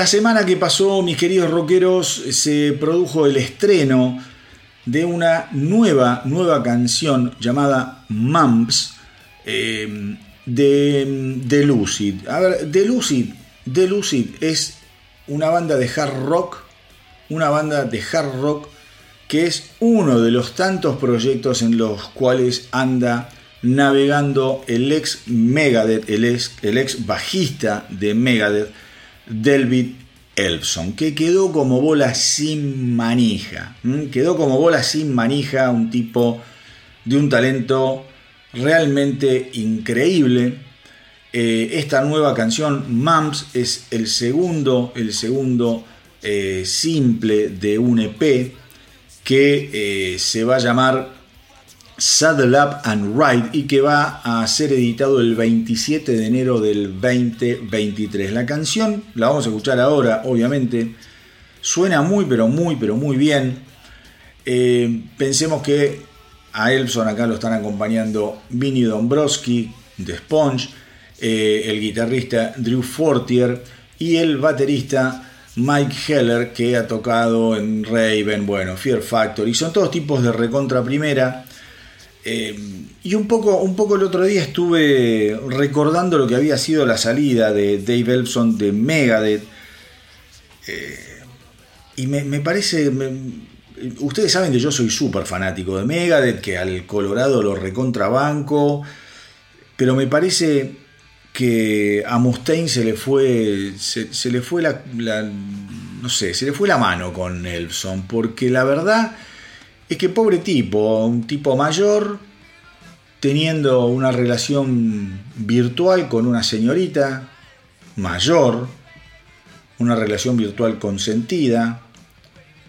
La semana que pasó, mis queridos rockeros, se produjo el estreno de una nueva, nueva canción llamada Mumps eh, de, de, Lucid. A ver, The Lucid, The Lucid es una banda de hard rock, una banda de hard rock que es uno de los tantos proyectos en los cuales anda navegando el ex Megadeth, el ex, el ex bajista de Megadeth, Delvid Elfson, que quedó como bola sin manija. Quedó como bola sin manija, un tipo de un talento realmente increíble. Eh, esta nueva canción, Mumps, es el segundo, el segundo eh, simple de un EP que eh, se va a llamar Saddle Up and Ride y que va a ser editado el 27 de enero del 2023. La canción la vamos a escuchar ahora, obviamente. Suena muy, pero muy, pero muy bien. Eh, pensemos que a Elson acá lo están acompañando Vinny Dombrowski de Sponge, eh, el guitarrista Drew Fortier y el baterista Mike Heller que ha tocado en Raven, bueno, Fear Factory. Son todos tipos de recontra primera eh, y un poco, un poco el otro día estuve recordando lo que había sido la salida de Dave Elson de Megadeth. Eh, y me, parece. ustedes saben que yo soy súper fanático de Megadeth, que al Colorado lo recontrabanco. Pero me parece que a Mustaine se le fue. Se, le fue la, la, No sé, se le fue la mano con Elson. Porque la verdad es que pobre tipo, un tipo mayor, teniendo una relación virtual con una señorita mayor, una relación virtual consentida,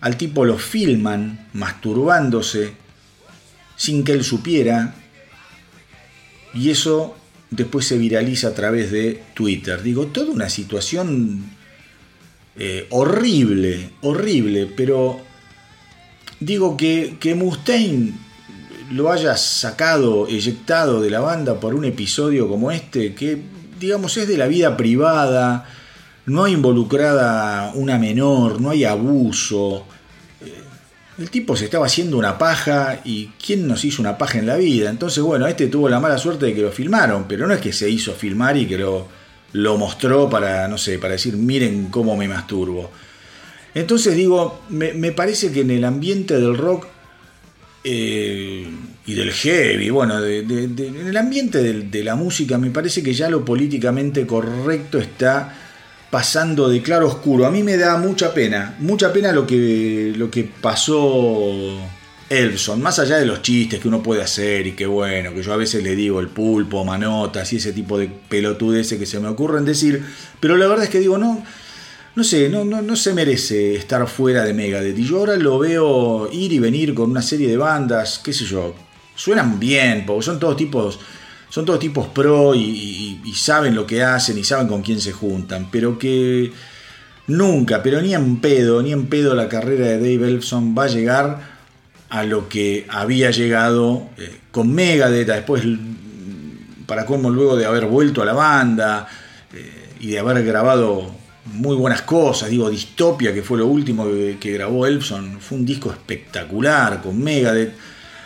al tipo lo filman masturbándose sin que él supiera, y eso después se viraliza a través de Twitter. Digo, toda una situación eh, horrible, horrible, pero digo que, que Mustaine lo haya sacado, eyectado de la banda por un episodio como este, que digamos es de la vida privada, no hay involucrada una menor, no hay abuso. Eh, el tipo se estaba haciendo una paja y ¿quién nos hizo una paja en la vida? Entonces, bueno, este tuvo la mala suerte de que lo filmaron, pero no es que se hizo filmar y que lo, lo mostró para, no sé, para decir, miren cómo me masturbo. Entonces digo, me, parece que en el ambiente del rock eh, y del heavy, bueno, en el ambiente de, la música, me parece que ya lo políticamente correcto está pasando de claro oscuro. A mí me da mucha pena, mucha pena lo que, lo que pasó Elson, más allá de los chistes que uno puede hacer y que bueno, que yo a veces le digo el pulpo, manotas y ese tipo de pelotudeces que se me ocurren decir, pero la verdad es que digo, no no sé, no, no, no, se merece estar fuera de Megadeth. Y yo ahora lo veo ir y venir con una serie de bandas, qué sé yo, suenan bien, porque son todos tipos, son todos tipos pro y, saben lo que hacen y saben con quién se juntan, pero que nunca, pero ni en pedo, ni en pedo la carrera de Dave Elfson va a llegar a lo que había llegado eh, con Megadeth, después, para cómo luego de haber vuelto a la banda eh, y de haber grabado muy buenas cosas, digo, Distopia, que fue lo último que, grabó Elfson, fue un disco espectacular con Megadeth.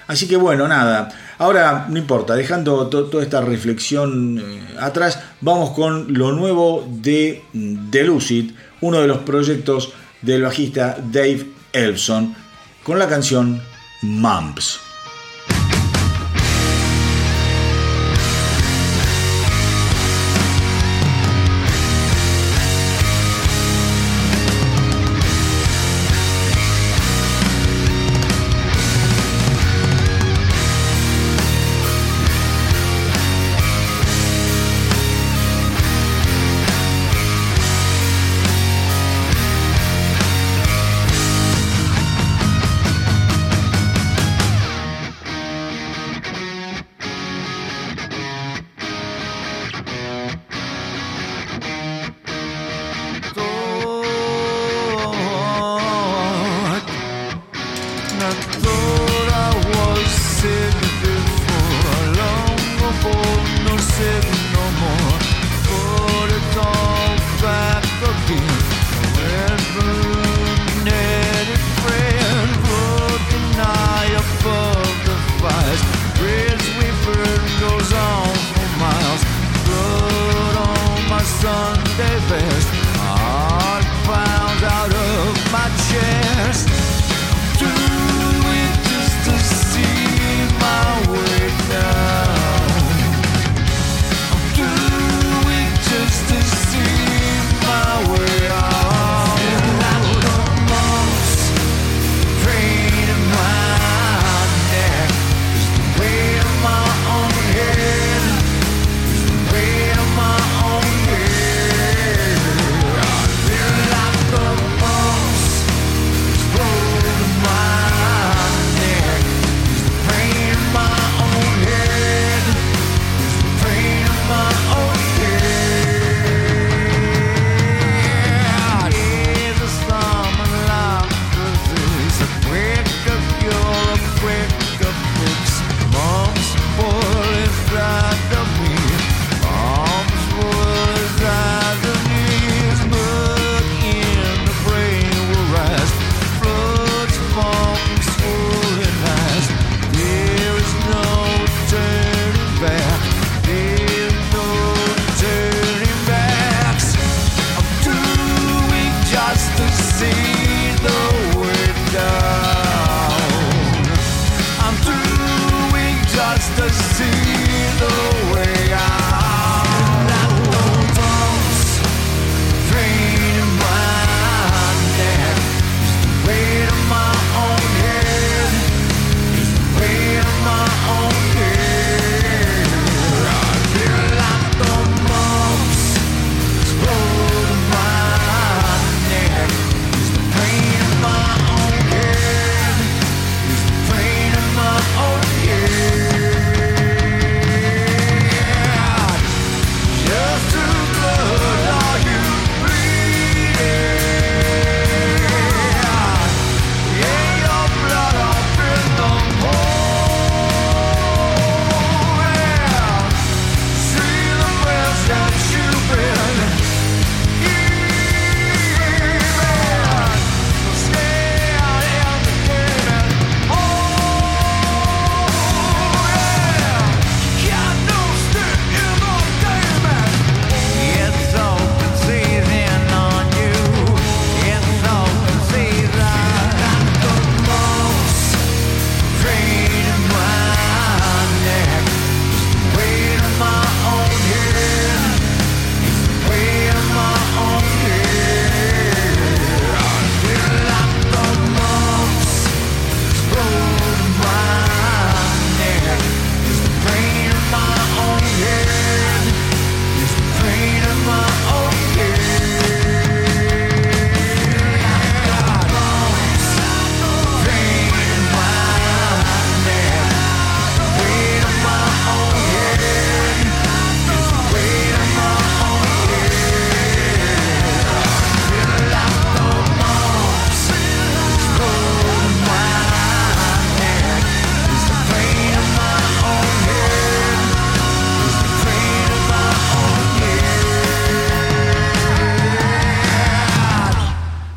Así que bueno, nada, ahora no importa, dejando toda esta reflexión eh, atrás, vamos con lo nuevo de The Lucid, uno de los proyectos del bajista Dave Elfson, con la canción Mumps.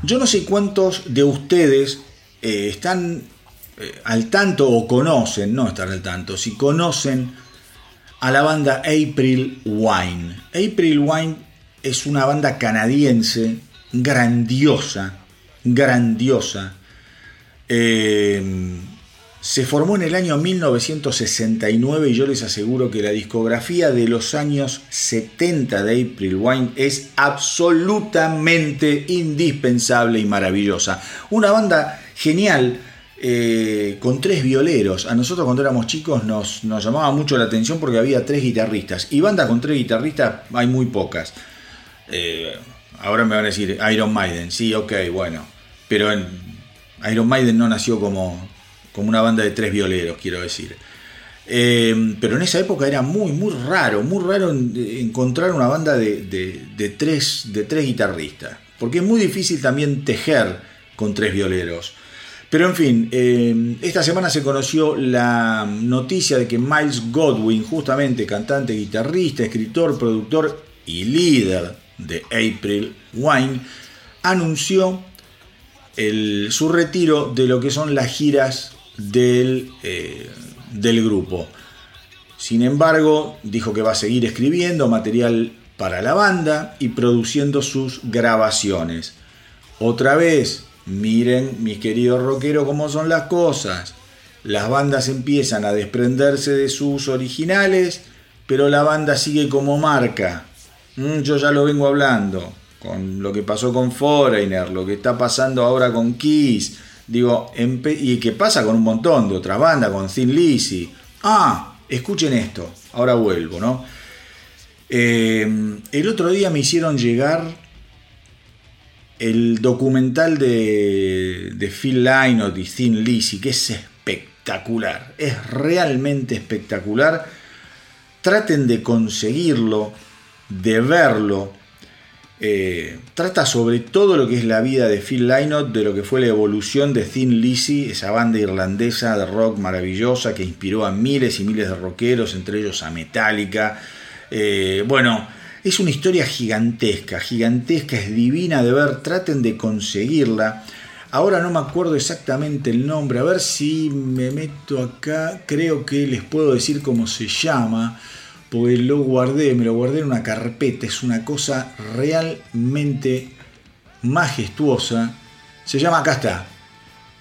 No sé cuántos de ustedes eh, están eh, al tanto o conocen, no están al tanto, si conocen a la banda April Wine. April Wine es una banda canadiense grandiosa, grandiosa. Eh, se formó en el año 1969 y yo les aseguro que la discografía de los años 70 de April Wine es absolutamente indispensable y maravillosa. Una banda genial eh, con tres violeros. A nosotros cuando éramos chicos nos, nos llamaba mucho la atención porque había tres guitarristas. Y banda con tres guitarristas hay muy pocas. Eh, ahora me van a decir Iron Maiden. Sí, ok, bueno. Pero Iron Maiden no nació como como una banda de tres violeros, quiero decir. Eh, pero en esa época era muy, muy raro, muy raro encontrar una banda de, tres, de tres guitarristas, porque es muy difícil también tejer con tres violeros. Pero en fin, eh, esta semana se conoció la noticia de que Miles Godwin, justamente cantante, guitarrista, escritor, productor y líder de April Wine, anunció su retiro de lo que son las giras del, eh, del grupo. Sin embargo, dijo que va a seguir escribiendo material para la banda y produciendo sus grabaciones. Otra vez, miren mis queridos rockeros cómo son las cosas. Las bandas empiezan a desprenderse de sus originales, pero la banda sigue como marca. Mm, yo ya lo vengo hablando, con lo que pasó con Foreigner, lo que está pasando ahora con Kiss, Digo, ¿y qué pasa con un montón de otras bandas, con Thin Lizzy? Ah, escuchen esto, ahora vuelvo, ¿no? Eh, el otro día me hicieron llegar el documental de, de Phil Lynott y Thin Lizzy, que es espectacular, es realmente espectacular. Traten de conseguirlo, de verlo, eh, trata sobre todo lo que es la vida de Phil Lynott, de lo que fue la evolución de Thin Lizzy, esa banda irlandesa de rock maravillosa que inspiró a miles y miles de rockeros, entre ellos a Metallica. Eh, bueno, es una historia gigantesca, gigantesca, es divina de ver, traten de conseguirla. Ahora no me acuerdo exactamente el nombre, a ver si me meto acá, creo que les puedo decir cómo se llama porque lo guardé, me lo guardé en una carpeta, es una cosa realmente majestuosa. Se llama, acá está,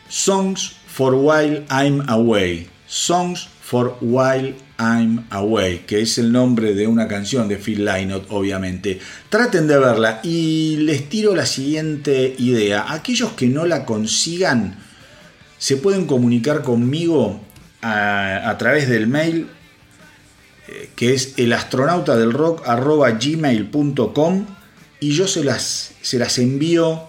Songs for While I'm Away. Songs for While I'm Away, que es el nombre de una canción de Phil Lynott, obviamente. Traten de verla y les tiro la siguiente idea. Aquellos que no la consigan, se pueden comunicar conmigo a, través del mail que es elastronautadelrock.gmail.com y yo se las, se las envío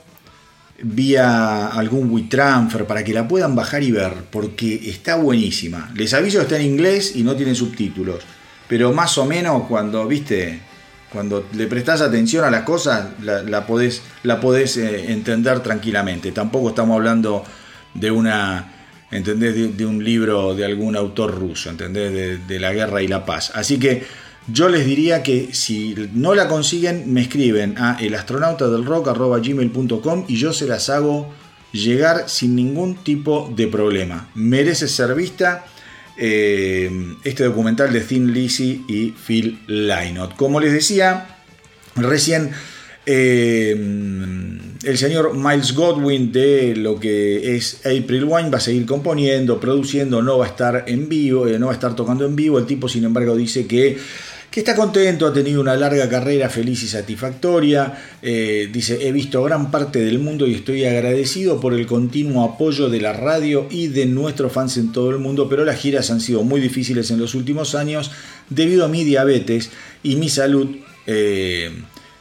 vía algún WeTransfer para que la puedan bajar y ver, porque está buenísima. Les aviso que está en inglés y no tiene subtítulos, pero más o menos cuando, viste, cuando le prestas atención a las cosas, la, podés, la podés eh, entender tranquilamente. Tampoco estamos hablando de una, ¿entendés? De, un libro de algún autor ruso, ¿entendés? De, la guerra y la paz. Así que yo les diría que si no la consiguen, me escriben a elastronautadelrock.gmail.com y yo se las hago llegar sin ningún tipo de problema. Merece ser vista eh, este documental de Thin Lizzy y Phil Lynott. Como les decía recién, eh, el señor Miles Godwin de lo que es April Wine va a seguir componiendo, produciendo, no va a estar en vivo, eh, no va a estar tocando en vivo. El tipo, sin embargo, dice que que está contento, ha tenido una larga carrera feliz y satisfactoria. Eh, dice, he visto gran parte del mundo y estoy agradecido por el continuo apoyo de la radio y de nuestros fans en todo el mundo, pero las giras han sido muy difíciles en los últimos años debido a mi diabetes y mi salud. Eh,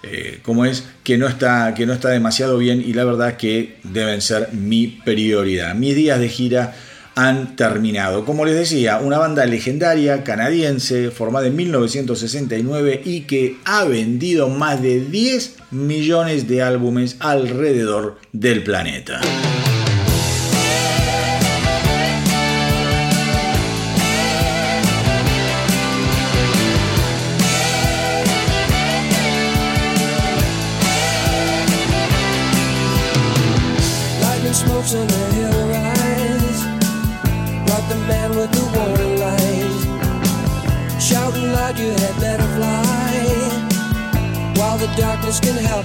eh, como es que no, está, que no está demasiado bien y la verdad que deben ser mi prioridad. Mis días de gira han terminado. Como les decía, una banda legendaria canadiense formada en 1969 y que ha vendido más de 10 millones de álbumes alrededor del planeta. Can help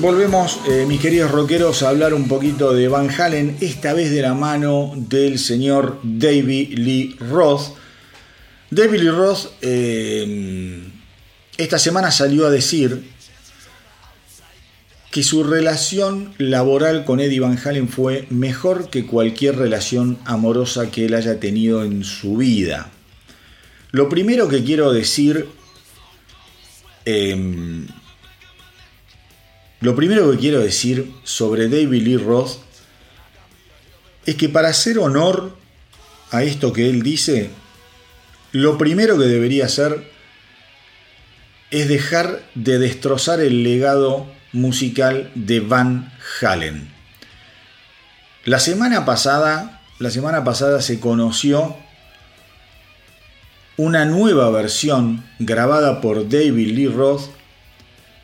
Volvemos, eh, mis queridos rockeros, a hablar un poquito de Van Halen, esta vez de la mano del señor David Lee Roth. David Lee Roth eh, esta semana salió a decir que su relación laboral con Eddie Van Halen fue mejor que cualquier relación amorosa que él haya tenido en su vida. Lo primero que quiero decir eh, lo primero que quiero decir sobre David Lee Roth es que para hacer honor a esto que él dice, lo primero que debería hacer es dejar de destrozar el legado musical de Van Halen. La semana pasada, la semana pasada se conoció una nueva versión grabada por David Lee Roth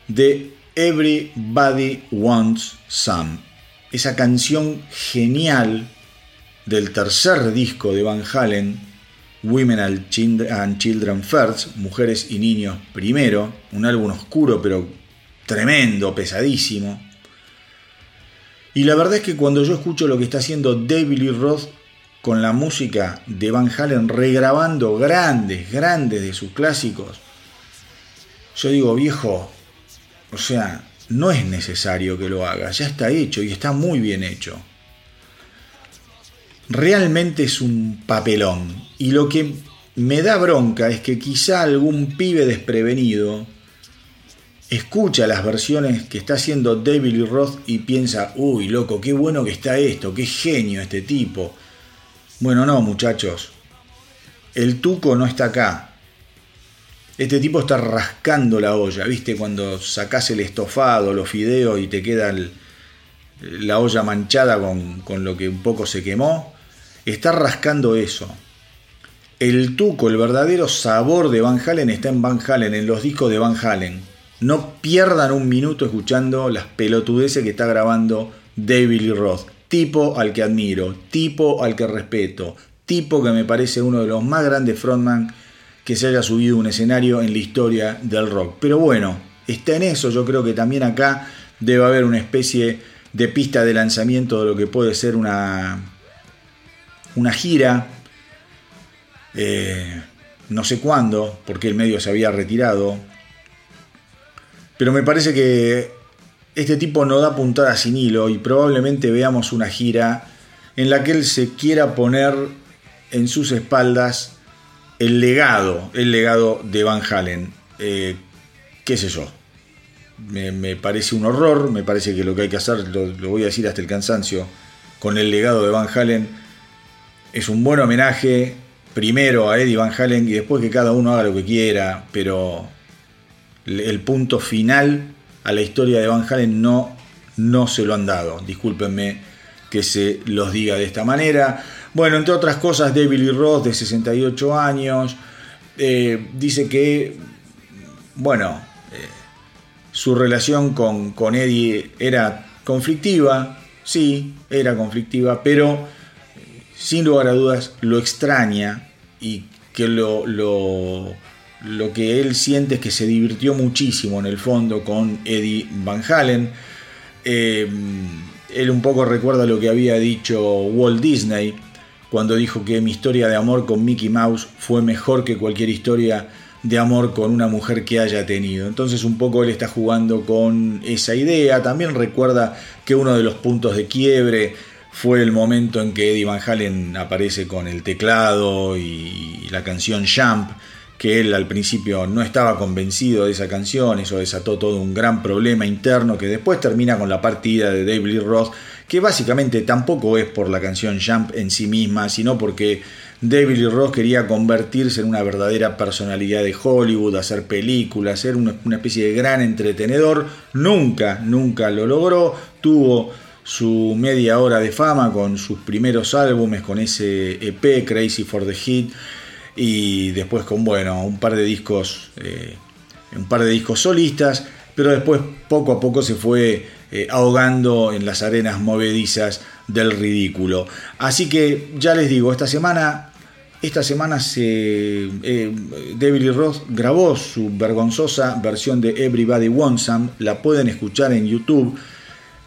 de Everybody Wants Some. Esa canción genial del tercer disco de Van Halen, Women and Children First, Mujeres y Niños Primero, un álbum oscuro pero tremendo, pesadísimo. Y la verdad es que cuando yo escucho lo que está haciendo David Lee Roth con la música de Van Halen, regrabando grandes, grandes de sus clásicos, yo digo, viejo, o sea, no es necesario que lo haga, ya está hecho y está muy bien hecho. Realmente es un papelón. Y lo que me da bronca es que quizá algún pibe desprevenido escucha las versiones que está haciendo David Lee Roth y piensa, uy, loco, qué bueno que está esto, qué genio este tipo. Bueno, no, muchachos. El tuco no está acá. Este tipo está rascando la olla, ¿viste? Cuando sacás el estofado, los fideos y te queda la olla manchada con, con lo que un poco se quemó. Está rascando eso. El tuco, el verdadero sabor de Van Halen está en Van Halen, en los discos de Van Halen. No pierdan un minuto escuchando las pelotudeces que está grabando David Lee Roth. Tipo al que admiro, tipo al que respeto, tipo que me parece uno de los más grandes frontman que se haya subido un escenario en la historia del rock. Pero bueno, está en eso, yo creo que también acá debe haber una especie de pista de lanzamiento de lo que puede ser una, una gira, eh, no sé cuándo, porque el medio se había retirado, pero me parece que este tipo no da puntada sin hilo y probablemente veamos una gira en la que él se quiera poner en sus espaldas el legado, el legado de Van Halen. Eh, ¿Qué sé yo? Me, parece un horror, me parece que lo que hay que hacer, lo, voy a decir hasta el cansancio, con el legado de Van Halen, es un buen homenaje, primero a Eddie Van Halen y después que cada uno haga lo que quiera, pero el punto final a la historia de Van Halen no, no se lo han dado. Discúlpenme que se los diga de esta manera. Bueno, entre otras cosas, David Lee Roth, de 68 años, eh, dice que, bueno, eh, su relación con, Eddie era conflictiva, sí, era conflictiva, pero sin lugar a dudas lo extraña y que lo, lo, lo que él siente es que se divirtió muchísimo en el fondo con Eddie Van Halen. Eh, él un poco recuerda lo que había dicho Walt Disney cuando dijo que mi historia de amor con Mickey Mouse fue mejor que cualquier historia de amor con una mujer que haya tenido. Entonces un poco él está jugando con esa idea. También recuerda que uno de los puntos de quiebre fue el momento en que Eddie Van Halen aparece con el teclado y la canción Jump, que él al principio no estaba convencido de esa canción, eso desató todo un gran problema interno que después termina con la partida de David Lee Roth, que básicamente tampoco es por la canción Jump en sí misma, sino porque David Lee Roth quería convertirse en una verdadera personalidad de Hollywood, hacer películas, ser una, especie de gran entretenedor, nunca, nunca lo logró, tuvo su media hora de fama con sus primeros álbumes, con ese EP Crazy for the Hit y después con bueno un par de discos eh, un par de discos solistas pero después poco a poco se fue eh, ahogando en las arenas movedizas del ridículo. Así que ya les digo esta semana esta semana se eh, David Roth grabó su vergonzosa versión de Everybody Wants Some. La pueden escuchar en YouTube.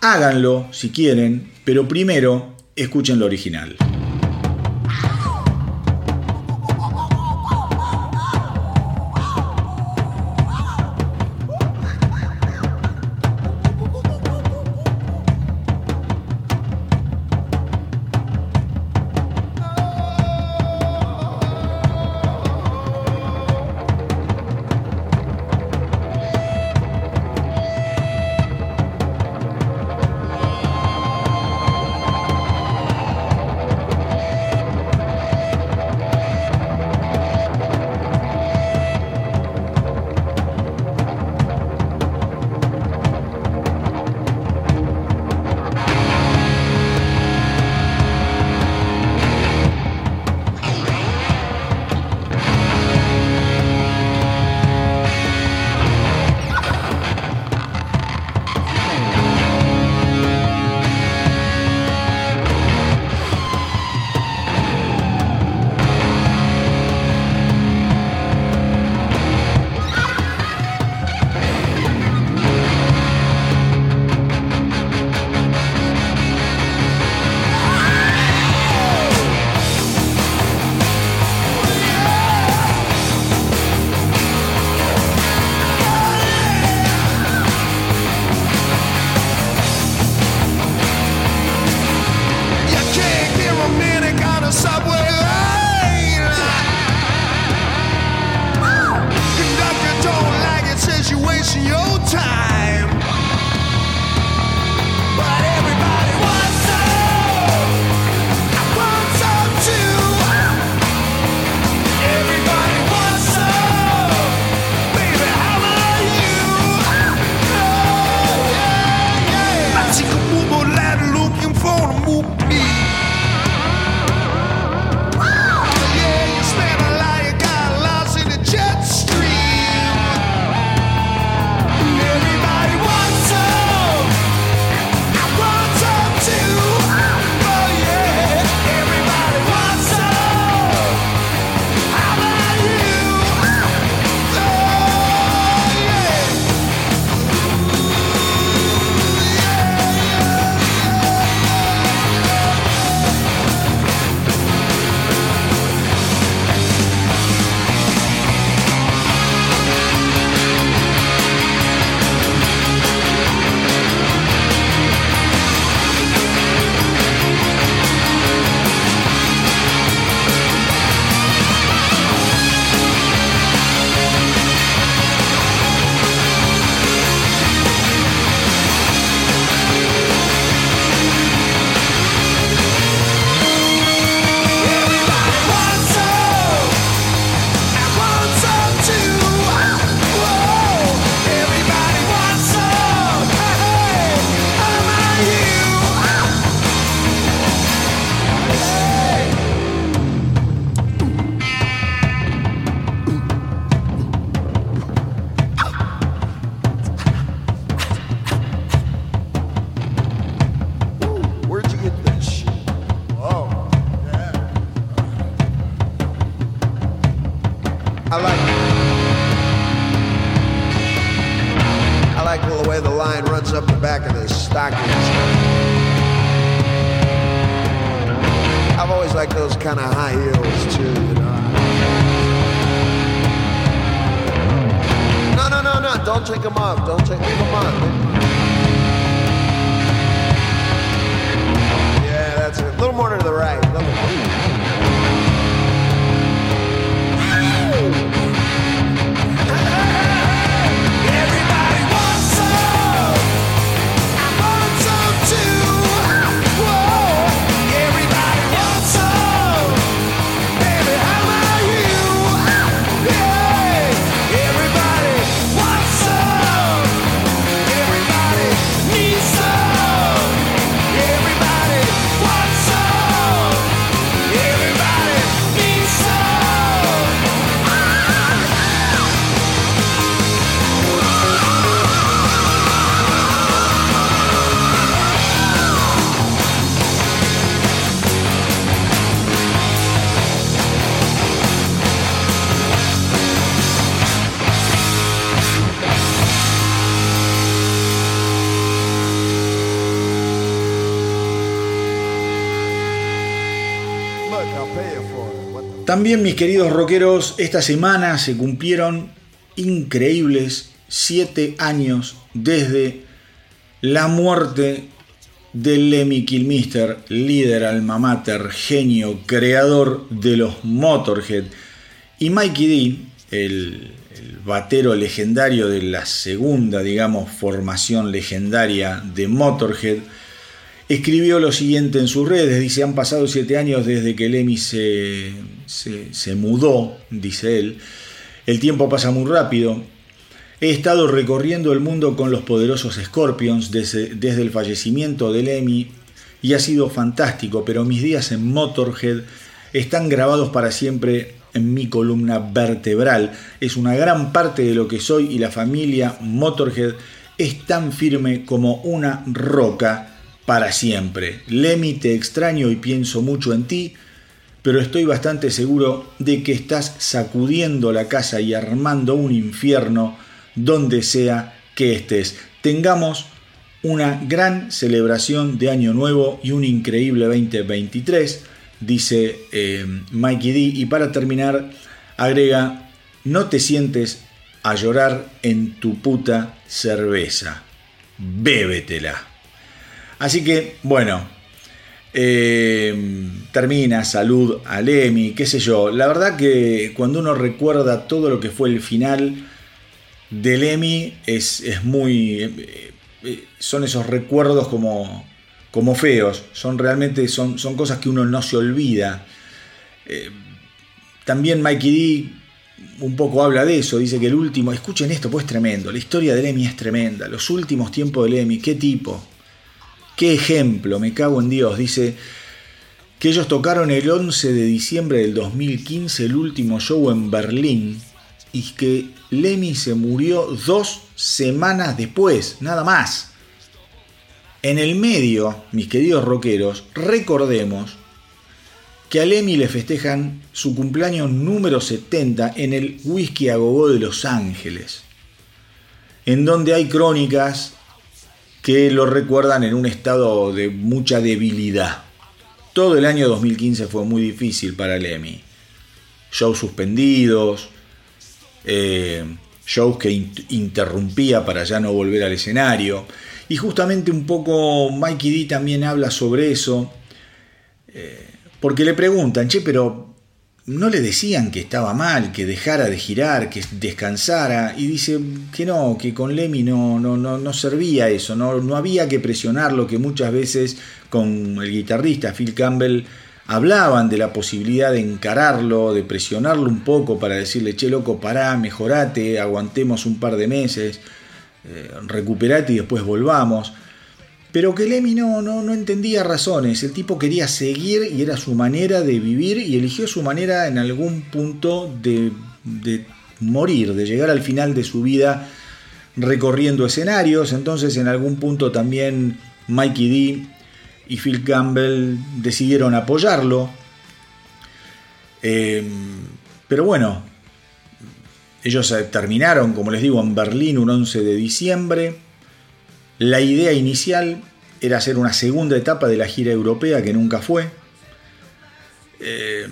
Háganlo si quieren pero primero escuchen lo original like those kind of high heels too, you know. No, no, no, no! Don't take them off. Don't take leave them on. Yeah, that's it. A little more to the right. También mis queridos rockeros, esta semana se cumplieron increíbles siete años desde la muerte de Lemmy Kilmister, líder alma mater, genio, creador de los Motorhead, y Mikey D, el, el batero legendario de la segunda, digamos, formación legendaria de Motorhead, escribió lo siguiente en sus redes. Dice, han pasado siete años desde que Lemmy se, se, mudó, dice él. El tiempo pasa muy rápido. He estado recorriendo el mundo con los poderosos Scorpions desde, desde el fallecimiento de Lemmy y ha sido fantástico, pero mis días en Motorhead están grabados para siempre en mi columna vertebral. Es una gran parte de lo que soy y la familia Motorhead es tan firme como una roca para siempre. Lemmy, te extraño y pienso mucho en ti, pero estoy bastante seguro de que estás sacudiendo la casa y armando un infierno donde sea que estés. Tengamos una gran celebración de Año Nuevo y un increíble 2023, dice eh, Mikey D. Y para terminar, agrega, no te sientes a llorar en tu puta cerveza, bébetela. Así que, bueno, eh, termina, salud a Lemmy, qué sé yo. La verdad que cuando uno recuerda todo lo que fue el final de Lemmy, es, es muy... eh, eh, son esos recuerdos como, como feos, son realmente, son, son cosas que uno no se olvida. También Mikey D un poco habla de eso, dice que el último, escuchen esto, pues es tremendo, la historia de Lemmy es tremenda, los últimos tiempos de Lemmy, qué tipo, qué ejemplo, me cago en Dios, dice que ellos tocaron el 11 de diciembre del 2015 el último show en Berlín y que Lemmy se murió dos semanas después, nada más. En el medio, mis queridos rockeros, recordemos que a Lemmy le festejan su cumpleaños número 70 en el Whisky a Gogó de Los Ángeles, en donde hay crónicas que lo recuerdan en un estado de mucha debilidad. Todo el año 2015 fue muy difícil para Lemmy. Shows suspendidos, eh, shows que in- interrumpía para ya no volver al escenario. Y justamente un poco Mikey D también habla sobre eso, eh, porque le preguntan, che, pero no le decían que estaba mal, que dejara de girar, que descansara, y dice que no, que con Lemmy no, no, no, no servía eso, no, no había que presionarlo, que muchas veces con el guitarrista Phil Campbell hablaban de la posibilidad de encararlo, de presionarlo un poco para decirle, che, loco, pará, mejorate, aguantemos un par de meses, eh, recuperate y después volvamos. Pero que Lemmy no, no, no entendía razones. El tipo quería seguir y era su manera de vivir y eligió su manera en algún punto de, de morir, de llegar al final de su vida recorriendo escenarios. Entonces en algún punto también Mikey D y Phil Campbell decidieron apoyarlo. Eh, pero bueno, ellos terminaron, como les digo, en Berlín un 11 de diciembre. La idea inicial era hacer una segunda etapa de la gira europea que nunca fue. Eh,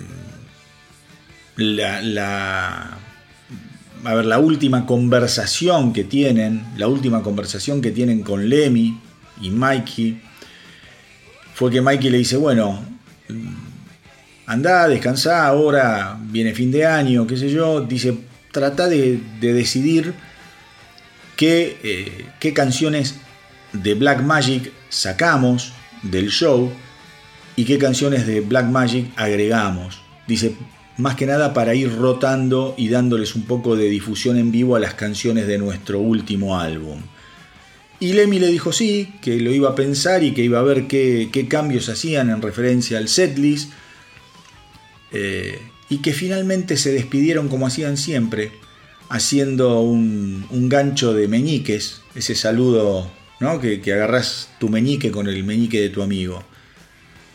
la, a ver, la última conversación que tienen, la última conversación que tienen con Lemmy y Mikey, fue que Mikey le dice, bueno, anda, descansa, ahora viene fin de año, qué sé yo, dice, trata de, decidir qué, eh, qué canciones de Black Magic sacamos del show y qué canciones de Black Magic agregamos. Dice, más que nada para ir rotando y dándoles un poco de difusión en vivo a las canciones de nuestro último álbum. Y Lemmy le dijo sí, que lo iba a pensar y que iba a ver qué, cambios hacían en referencia al setlist. Eh, y que finalmente se despidieron como hacían siempre, haciendo un, gancho de meñiques, ese saludo que, agarras tu meñique con el meñique de tu amigo,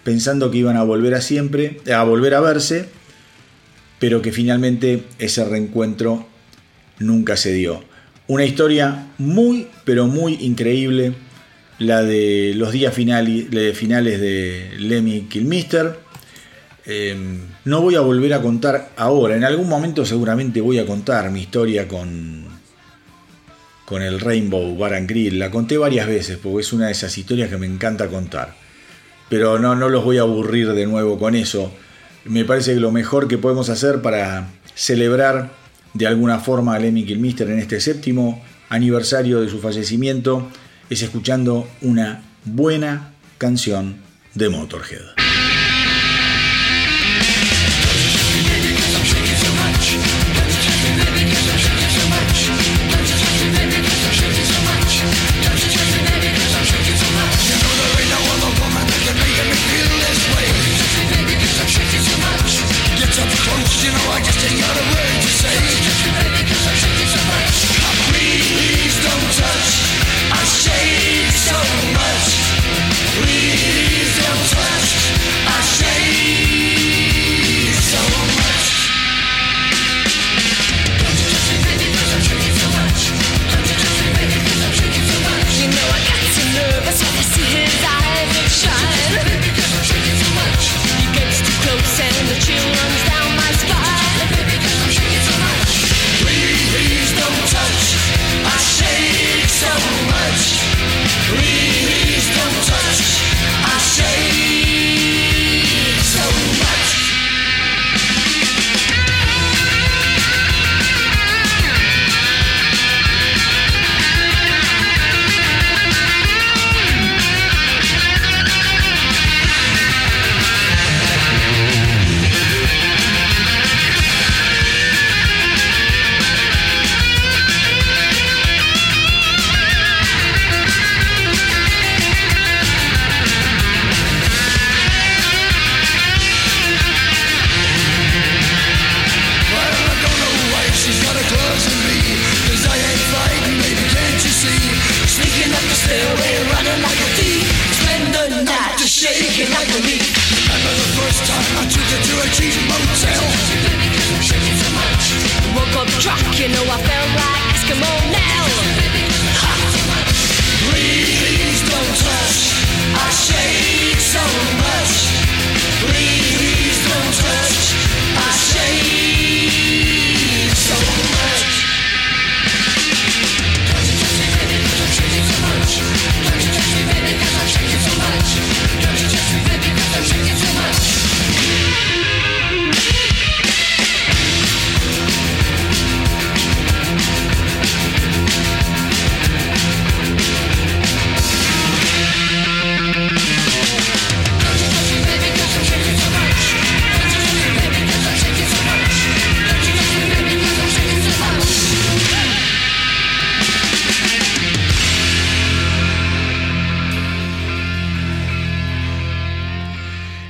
pensando que iban a volver a siempre, a volver a verse, pero que finalmente ese reencuentro nunca se dio. Una historia muy, pero muy increíble, la de los días finales de Lemmy Kilmister. Em, no voy a volver a contar ahora, en algún momento seguramente voy a contar mi historia con, con el Rainbow Bar and Grill. La conté varias veces porque es una de esas historias que me encanta contar. Pero no, no los voy a aburrir de nuevo con eso. Me parece que lo mejor que podemos hacer para celebrar de alguna forma a Lemmy Kilmister en este séptimo aniversario de su fallecimiento es escuchando una buena canción de Motorhead. you know I just ain't got a word to say.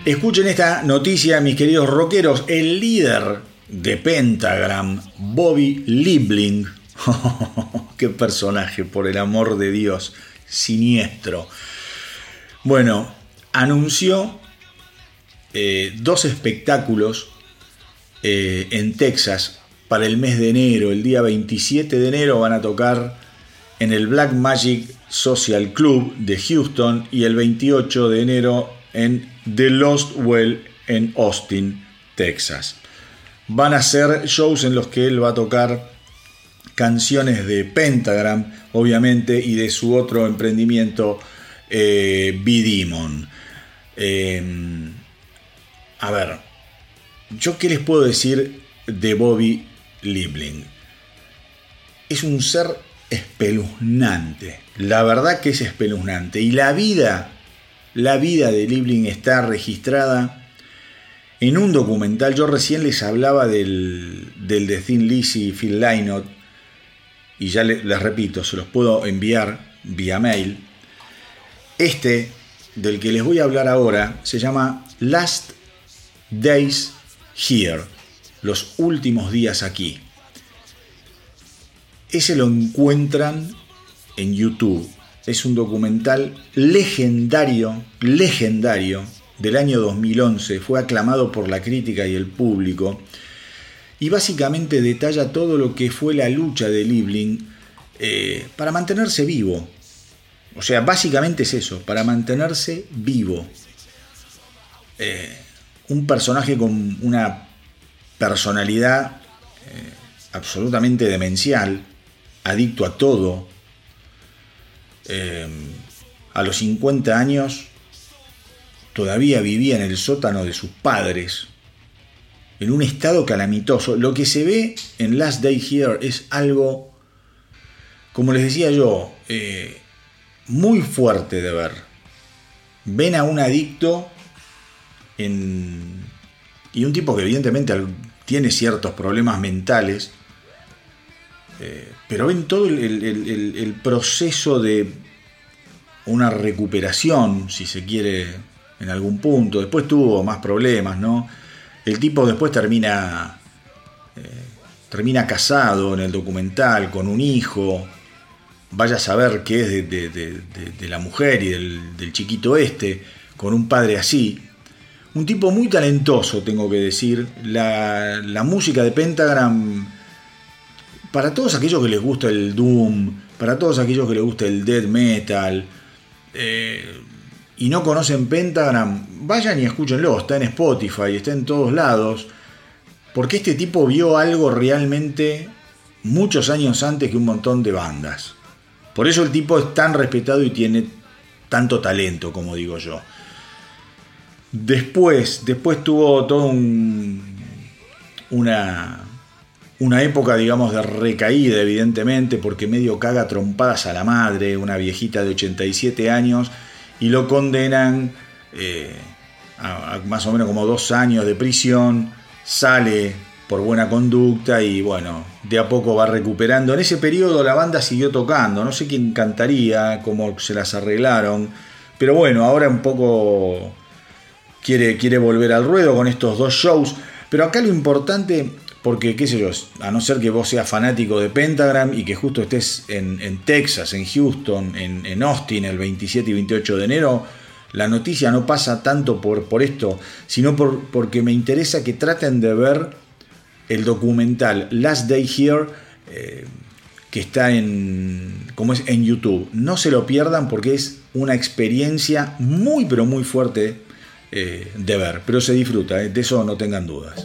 Escuchen esta noticia, mis queridos rockeros. El líder de Pentagram, Bobby Liebling. ¡Qué personaje, por el amor de Dios! Siniestro. Bueno, anunció eh, dos espectáculos eh, en Texas para el mes de enero. El día 27 de enero van a tocar en el Black Magic Social Club de Houston y el 28 de enero en The Lost Well en Austin, Texas. Van a ser shows en los que él va a tocar canciones de Pentagram, obviamente, y de su otro emprendimiento, eh, B-Demon. Em, a ver, ¿yo qué les puedo decir de Bobby Liebling? Es un ser espeluznante. La verdad que es espeluznante. Y la vida, la vida de Liebling está registrada en un documental. Yo recién les hablaba del, del de Thin Lizzy y Phil Lynott. Y ya les, les repito, se los puedo enviar vía mail. Este, del que les voy a hablar ahora, se llama Last Days Here. Los últimos días aquí. Ese lo encuentran en YouTube. Es un documental legendario, legendario, del año 2011. Fue aclamado por la crítica y el público. Y básicamente detalla todo lo que fue la lucha de Liebling eh, para mantenerse vivo. O sea, básicamente es eso, para mantenerse vivo. Eh, un personaje con una personalidad eh, absolutamente demencial, adicto a todo. Eh, a los 50 años todavía vivía en el sótano de sus padres, en un estado calamitoso. Lo que se ve en Last Day Here es algo, como les decía yo, eh, muy fuerte de ver. Ven a un adicto y un tipo que evidentemente tiene ciertos problemas mentales, eh, pero ven todo el, proceso de una recuperación, si se quiere, en algún punto. Después tuvo más problemas, ¿no? El tipo después termina, eh, termina casado en el documental, con un hijo. Vaya a saber qué es de, la mujer y del, chiquito este, con un padre así. Un tipo muy talentoso, tengo que decir. La música de Pentagram para todos aquellos que les gusta el Doom, para todos aquellos que les gusta el Death Metal eh, y no conocen Pentagram, vayan y escúchenlo, está en Spotify, está en todos lados, porque este tipo vio algo realmente muchos años antes que un montón de bandas. Por eso el tipo es tan respetado y tiene tanto talento, como digo yo. Después, después tuvo todo un, una, una época, digamos, de recaída, evidentemente, porque medio caga trompadas a la madre, una viejita de 87 años, y lo condenan eh, a, más o menos como dos años de prisión, sale por buena conducta y bueno, de a poco va recuperando. En ese periodo la banda siguió tocando, no sé quién cantaría, cómo se las arreglaron, pero bueno, ahora un poco quiere, quiere volver al ruedo con estos dos shows. Pero acá lo importante porque, qué sé yo, a no ser que vos seas fanático de Pentagram y que justo estés en, Texas, en Houston, en, en, Austin el 27 y 28 de enero, la noticia no pasa tanto por, por esto, sino por, porque me interesa que traten de ver el documental Last Day Here, eh, que está en, como es, en YouTube. No se lo pierdan porque es una experiencia muy, pero muy fuerte eh, de ver, pero se disfruta, eh, de eso no tengan dudas.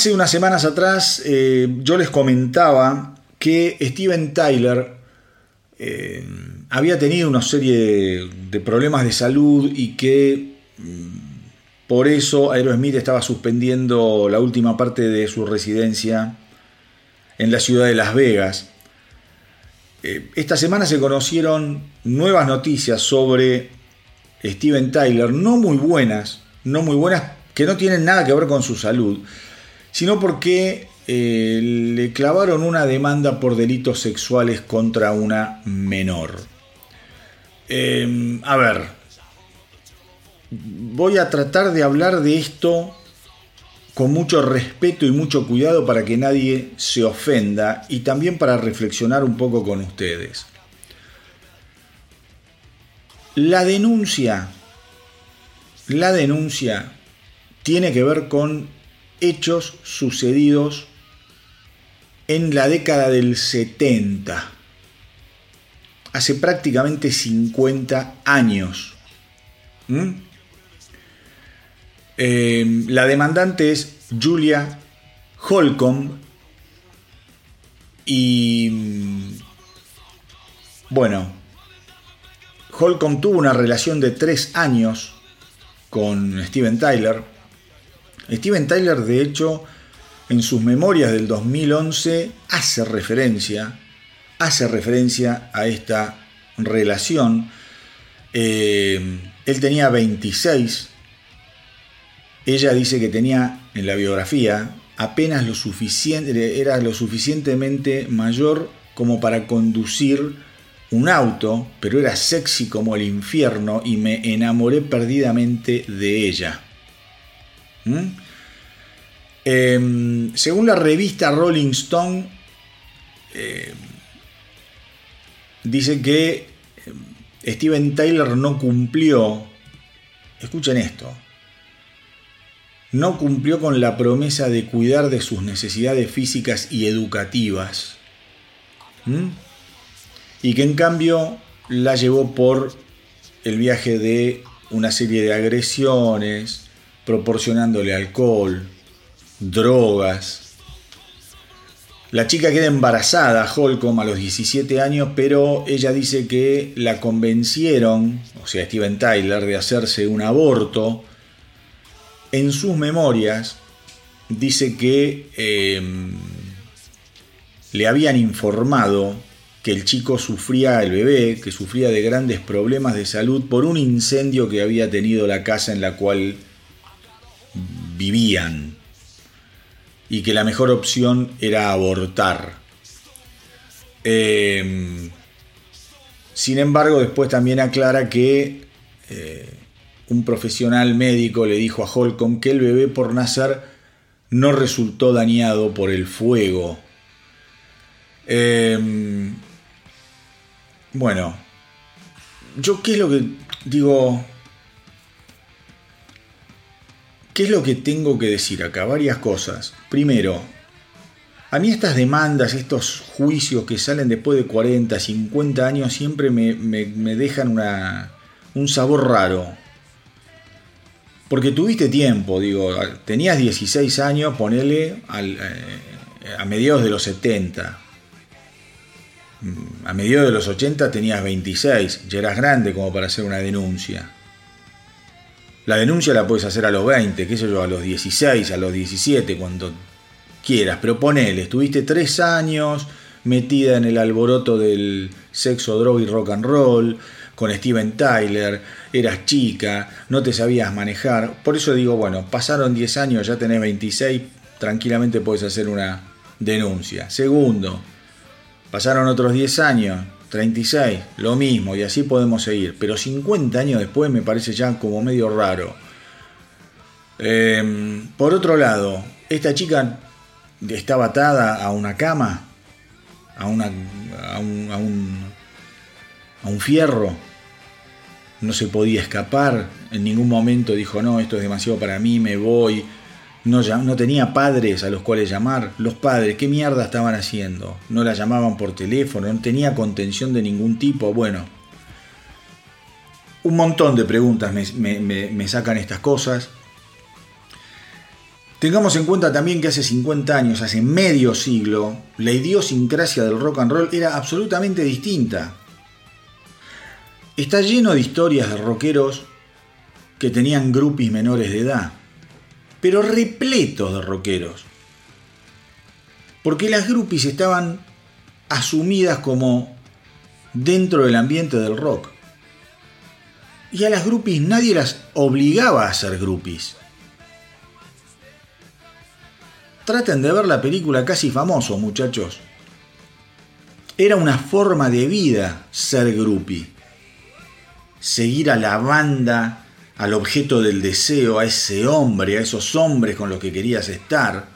Hace unas semanas atrás eh, yo les comentaba que Steven Tyler eh, había tenido una serie de problemas de salud y que mm, por eso Aerosmith estaba suspendiendo la última parte de su residencia en la ciudad de Las Vegas. Eh, esta semana se conocieron nuevas noticias sobre Steven Tyler, no muy buenas, no muy buenas, que no tienen nada que ver con su salud, sino porque eh, le clavaron una demanda por delitos sexuales contra una menor. Eh, a ver, voy a tratar de hablar de esto con mucho respeto y mucho cuidado para que nadie se ofenda y también para reflexionar un poco con ustedes. La denuncia, la denuncia tiene que ver con hechos sucedidos en la década del 70, hace prácticamente 50 años. ¿Mm? Eh, la demandante es Julia Holcomb y mm, bueno, Holcomb tuvo una relación de tres años con Steven Tyler. Steven Tyler, de hecho, en sus memorias del 2011 hace referencia, hace referencia a esta relación. Eh, él tenía 26, ella dice que tenía en la biografía apenas lo suficiente, era lo suficientemente mayor como para conducir un auto, pero era sexy como el infierno y me enamoré perdidamente de ella. ¿Mm? Eh, según la revista Rolling Stone, eh, dice que eh, Steven Tyler no cumplió, escuchen esto, no cumplió con la promesa de cuidar de sus necesidades físicas y educativas. Y que en cambio la llevó por el viaje de una serie de agresiones, proporcionándole alcohol, drogas. La chica queda embarazada, Holcomb, a los 17 años, pero ella dice que la convencieron, o sea, Steven Tyler, de hacerse un aborto. En sus memorias dice que eh, le habían informado que el chico sufría, el bebé, que sufría de grandes problemas de salud por un incendio que había tenido la casa en la cual vivían y que la mejor opción era abortar. Eh, sin embargo, después también aclara que eh, un profesional médico le dijo a Holcomb que el bebé por nacer no resultó dañado por el fuego. Eh, bueno, yo qué es lo que digo, ¿Qué es lo que tengo que decir acá? Varias cosas. Primero, a mí estas demandas, estos juicios que salen después de 40, 50 años, siempre me, dejan un sabor raro. Porque tuviste tiempo, digo, tenías 16 años, ponele eh, a mediados de los 70. A mediados de los 80 tenías 26, ya eras grande como para hacer una denuncia. La denuncia la puedes hacer a los 20, qué sé yo, a los 16, a los 17, cuando quieras, pero ponele, estuviste 3 años, metida en el alboroto del sexo, droga y rock and roll, con Steven Tyler, eras chica, no te sabías manejar. Por eso digo, bueno, pasaron 10 años, ya tenés 26, tranquilamente puedes hacer una denuncia. Segundo, pasaron otros 10 años, 36, lo mismo, y así podemos seguir. Pero 50 años después me parece ya como medio raro. Em, por otro lado, esta chica estaba atada a una cama, a, una, a, un, a, un, a un fierro, no se podía escapar, en ningún momento dijo, no, esto es demasiado para mí, me voy. No, tenía padres a los cuales llamar. Los padres, ¿qué mierda estaban haciendo? No la llamaban por teléfono, no tenía contención de ningún tipo. Bueno, un montón de preguntas me sacan estas cosas. Tengamos en cuenta también que hace 50 años, hace medio siglo, la idiosincrasia del rock and roll era absolutamente distinta. Está lleno de historias de rockeros que tenían groupies menores de edad, pero repletos de rockeros. Porque las groupies estaban asumidas como dentro del ambiente del rock. Y a las groupies nadie las obligaba a ser groupies. Traten de ver la película Casi Famoso, muchachos. Era una forma de vida ser groupie seguir a la banda, al objeto del deseo, a ese hombre, a esos hombres con los que querías estar.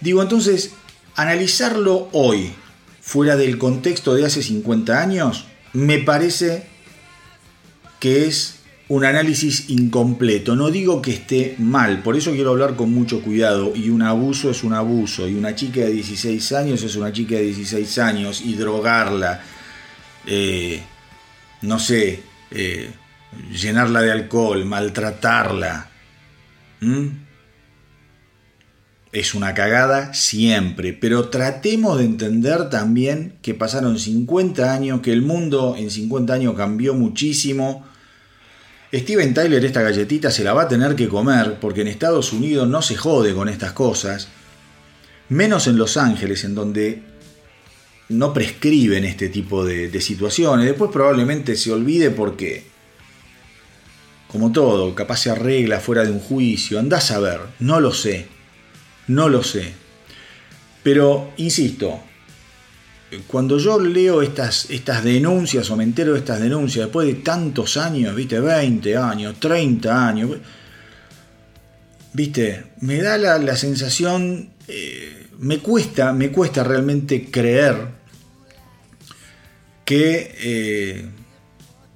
Digo, entonces, analizarlo hoy, fuera del contexto de hace 50 años, me parece que es un análisis incompleto. No digo que esté mal, por eso quiero hablar con mucho cuidado. Y un abuso es un abuso, y una chica de 16 años es una chica de 16 años, y drogarla. Eh, no sé, eh, llenarla de alcohol, maltratarla. Es una cagada siempre, pero tratemos de entender también que pasaron 50 años, que el mundo en 50 años cambió muchísimo. Steven Tyler esta galletita se la va a tener que comer porque en Estados Unidos no se jode con estas cosas, menos en Los Ángeles, en donde no prescriben este tipo de, situaciones. Después probablemente se olvide porque, como todo, capaz se arregla fuera de un juicio. Andás a ver, no lo sé. No lo sé. Pero, insisto, cuando yo leo estas, estas denuncias o me entero de estas denuncias después de tantos años, viste, 20 años, 30 años, viste, me da la, sensación, eh, me cuesta, me cuesta realmente creer que eh,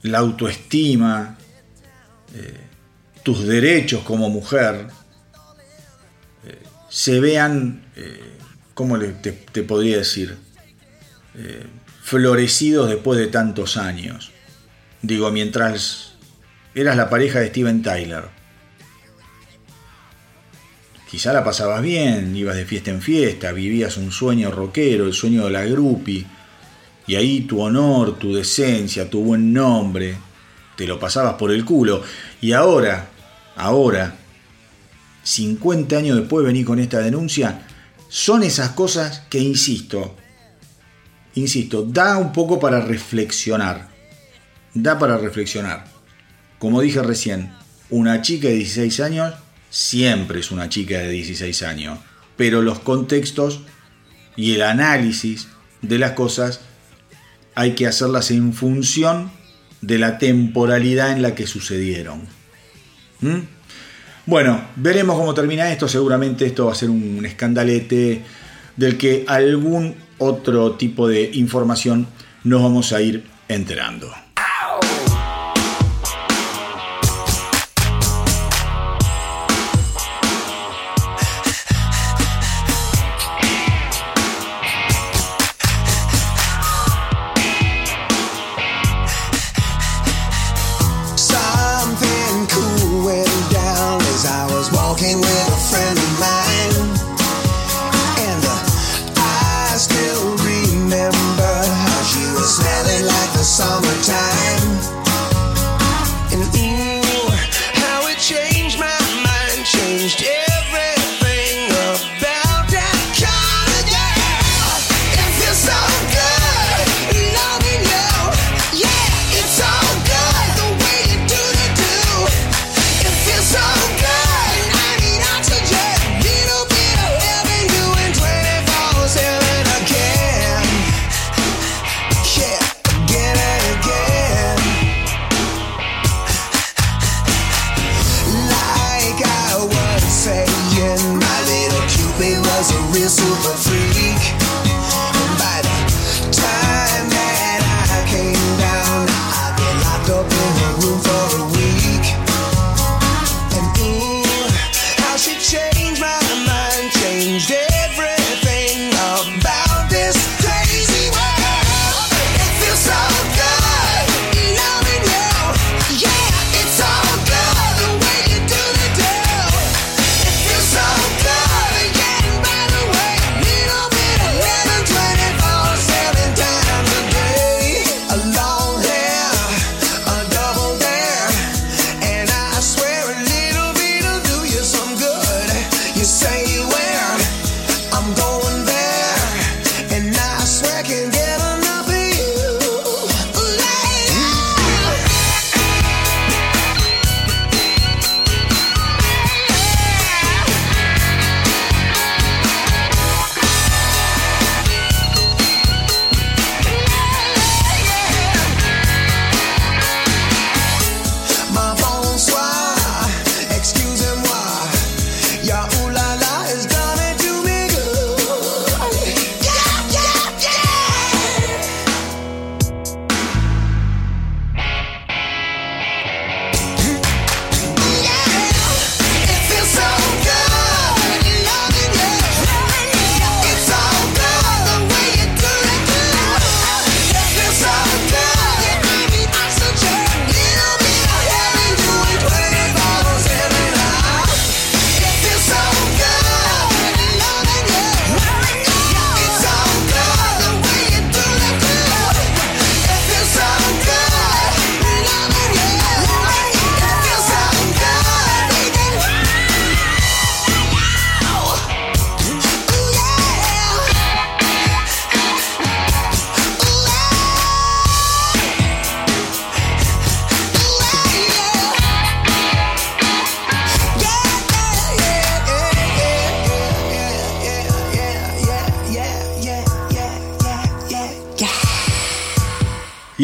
la autoestima, eh, tus derechos como mujer, eh, se vean, ¿cómo te, podría decir? florecidos después de tantos años. Digo, mientras eras la pareja de Steven Tyler. Quizá la pasabas bien, ibas de fiesta en fiesta, vivías un sueño rockero, el sueño de la groupie, y ahí tu honor, tu decencia, tu buen nombre, te lo pasabas por el culo. Y ahora, ahora, 50 años después de venir con esta denuncia, son esas cosas que, insisto, insisto, da un poco para reflexionar. Da para reflexionar. Como dije recién, una chica de 16 años siempre es una chica de 16 años, pero los contextos y el análisis de las cosas hay que hacerlas en función de la temporalidad en la que sucedieron. ¿Mm? Bueno, veremos cómo termina esto. Seguramente esto va a ser un escandalete del que algún otro tipo de información nos vamos a ir enterando.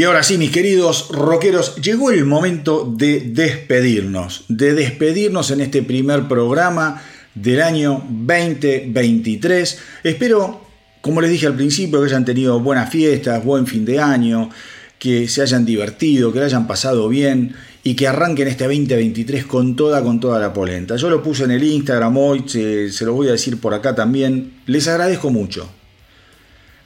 Y ahora sí, mis queridos rockeros, llegó el momento de despedirnos, de despedirnos en este primer programa del año 2023. Espero, como les dije al principio, que hayan tenido buenas fiestas, buen fin de año, que se hayan divertido, que lo hayan pasado bien y que arranquen este 2023 con toda, con toda la polenta. Yo lo puse en el Instagram hoy, se, se lo voy a decir por acá también. Les agradezco mucho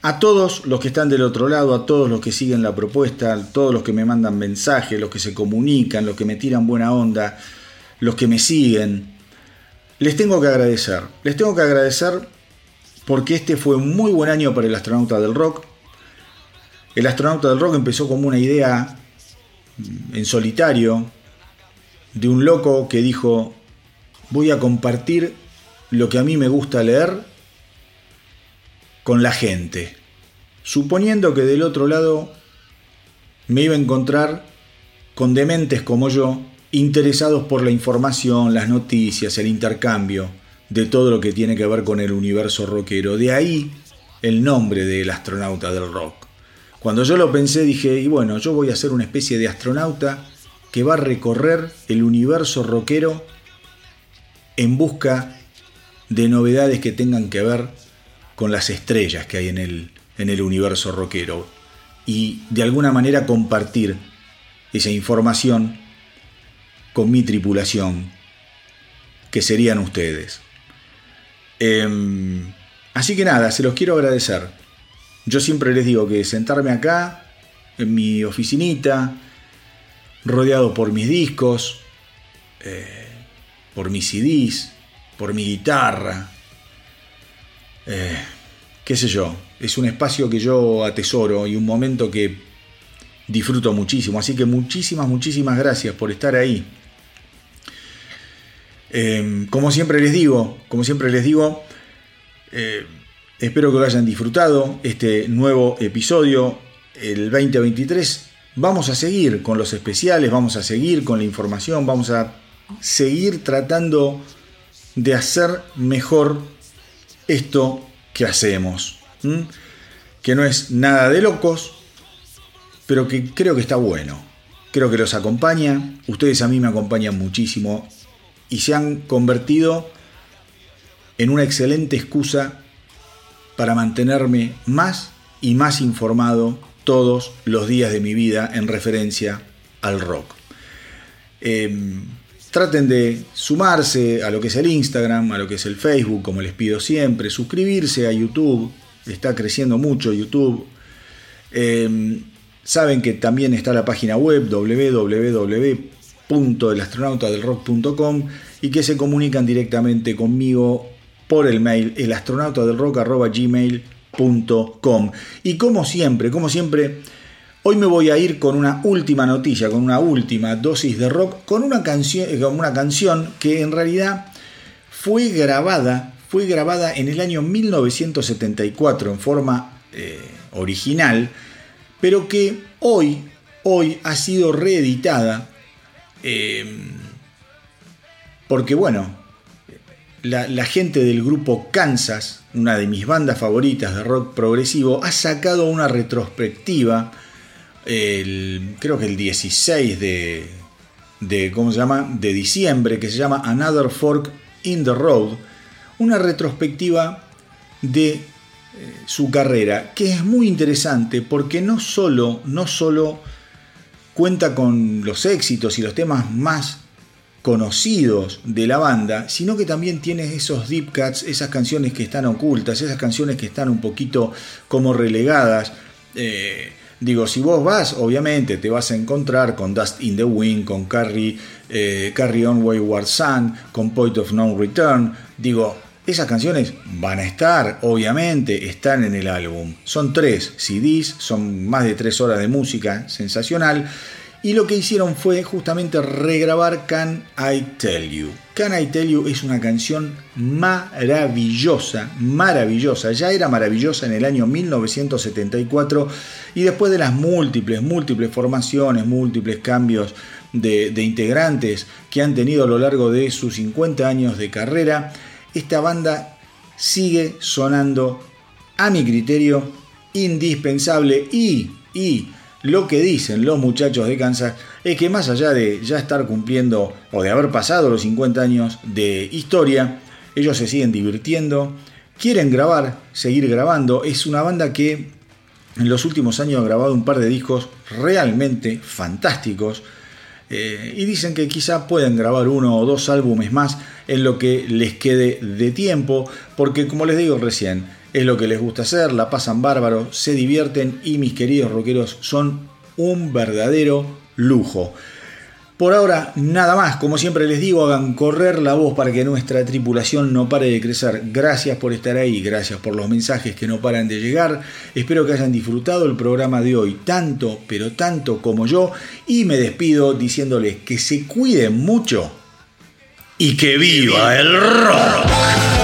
a todos los que están del otro lado, a todos los que siguen la propuesta, a todos los que me mandan mensajes, los que se comunican, los que me tiran buena onda, los que me siguen, les tengo que agradecer. Les tengo que agradecer porque este fue un muy buen año para el astronauta del rock. El astronauta del rock empezó como una idea en solitario de un loco que dijo, voy a compartir lo que a mí me gusta leer con la gente, suponiendo que del otro lado me iba a encontrar con dementes como yo, interesados por la información, las noticias, el intercambio de todo lo que tiene que ver con el universo rockero. De ahí el nombre del astronauta del rock. Cuando yo lo pensé dije, y bueno, yo voy a ser una especie de astronauta que va a recorrer el universo rockero en busca de novedades que tengan que ver con las estrellas que hay en el, en el universo rockero y de alguna manera compartir esa información con mi tripulación, que serían ustedes. Em, así que nada, se los quiero agradecer. Yo siempre les digo que sentarme acá, en mi oficinita, rodeado por mis discos, eh, por mis CDs, por mi guitarra, qué sé yo, es un espacio que yo atesoro y un momento que disfruto muchísimo. Así que muchísimas, muchísimas gracias por estar ahí. Eh, como siempre les digo, como siempre les digo, eh, espero que lo hayan disfrutado este nuevo episodio, el 2023. Vamos a seguir con los especiales, vamos a seguir con la información, vamos a seguir tratando de hacer mejor esto que hacemos. Que no es nada de locos, pero que creo que está bueno. Creo que los acompaña. Ustedes a mí me acompañan muchísimo y se han convertido en una excelente excusa para mantenerme más y más informado todos los días de mi vida en referencia al rock. Em, Traten de sumarse a lo que es el Instagram, a lo que es el Facebook, como les pido siempre, suscribirse a YouTube, está creciendo mucho YouTube. Em, saben que también está la página web www.elastronautadelrock.com y que se comunican directamente conmigo por el mail elastronautadelrock.gmail.com y como siempre, como siempre, Hoy me voy a ir con una última noticia, con una última dosis de rock, con una canción, eh, una canción que en realidad fue grabada, fue grabada en el año 1974 en forma eh, original, pero que hoy, hoy ha sido reeditada em, porque bueno, la, gente del grupo Kansas, una de mis bandas favoritas de rock progresivo, ha sacado una retrospectiva creo que el 16 de, de, ¿cómo se llama? de diciembre, que se llama Another Fork in the Road, una retrospectiva de eh, su carrera, que es muy interesante porque no solo, no solo cuenta con los éxitos y los temas más conocidos de la banda, sino que también tiene esos deep cuts, esas canciones que están ocultas, esas canciones que están un poquito como relegadas. Eh, Digo, si vos vas, obviamente te vas a encontrar con Dust in the Wind, con Carry, eh, Carry On Wayward Sun, con Point of No Return. Digo, esas canciones van a estar, obviamente, están en el álbum. Son tres CDs, son más de tres horas de música, sensacional. Y lo que hicieron fue justamente regrabar Can I Tell You. Can I Tell You es una canción maravillosa, maravillosa. Ya era maravillosa en el año 1974 y después de las múltiples, múltiples formaciones, múltiples cambios de, integrantes que han tenido a lo largo de sus 50 años de carrera, esta banda sigue sonando, a mi criterio, indispensable y, y lo que dicen los muchachos de Kansas es que más allá de ya estar cumpliendo o de haber pasado los 50 años de historia, ellos se siguen divirtiendo, quieren grabar, seguir grabando. Es una banda que en los últimos años ha grabado un par de discos realmente fantásticos. Eh, y dicen que quizá pueden grabar uno o dos álbumes más en lo que les quede de tiempo, porque como les digo recién, es lo que les gusta hacer, la pasan bárbaro, se divierten y mis queridos rockeros son un verdadero lujo. Por ahora, nada más. Como siempre les digo, hagan correr la voz para que nuestra tripulación no pare de crecer. Gracias por estar ahí, gracias por los mensajes que no paran de llegar. Espero que hayan disfrutado el programa de hoy, tanto, pero tanto como yo. Y me despido diciéndoles que se cuiden mucho y que viva el rock.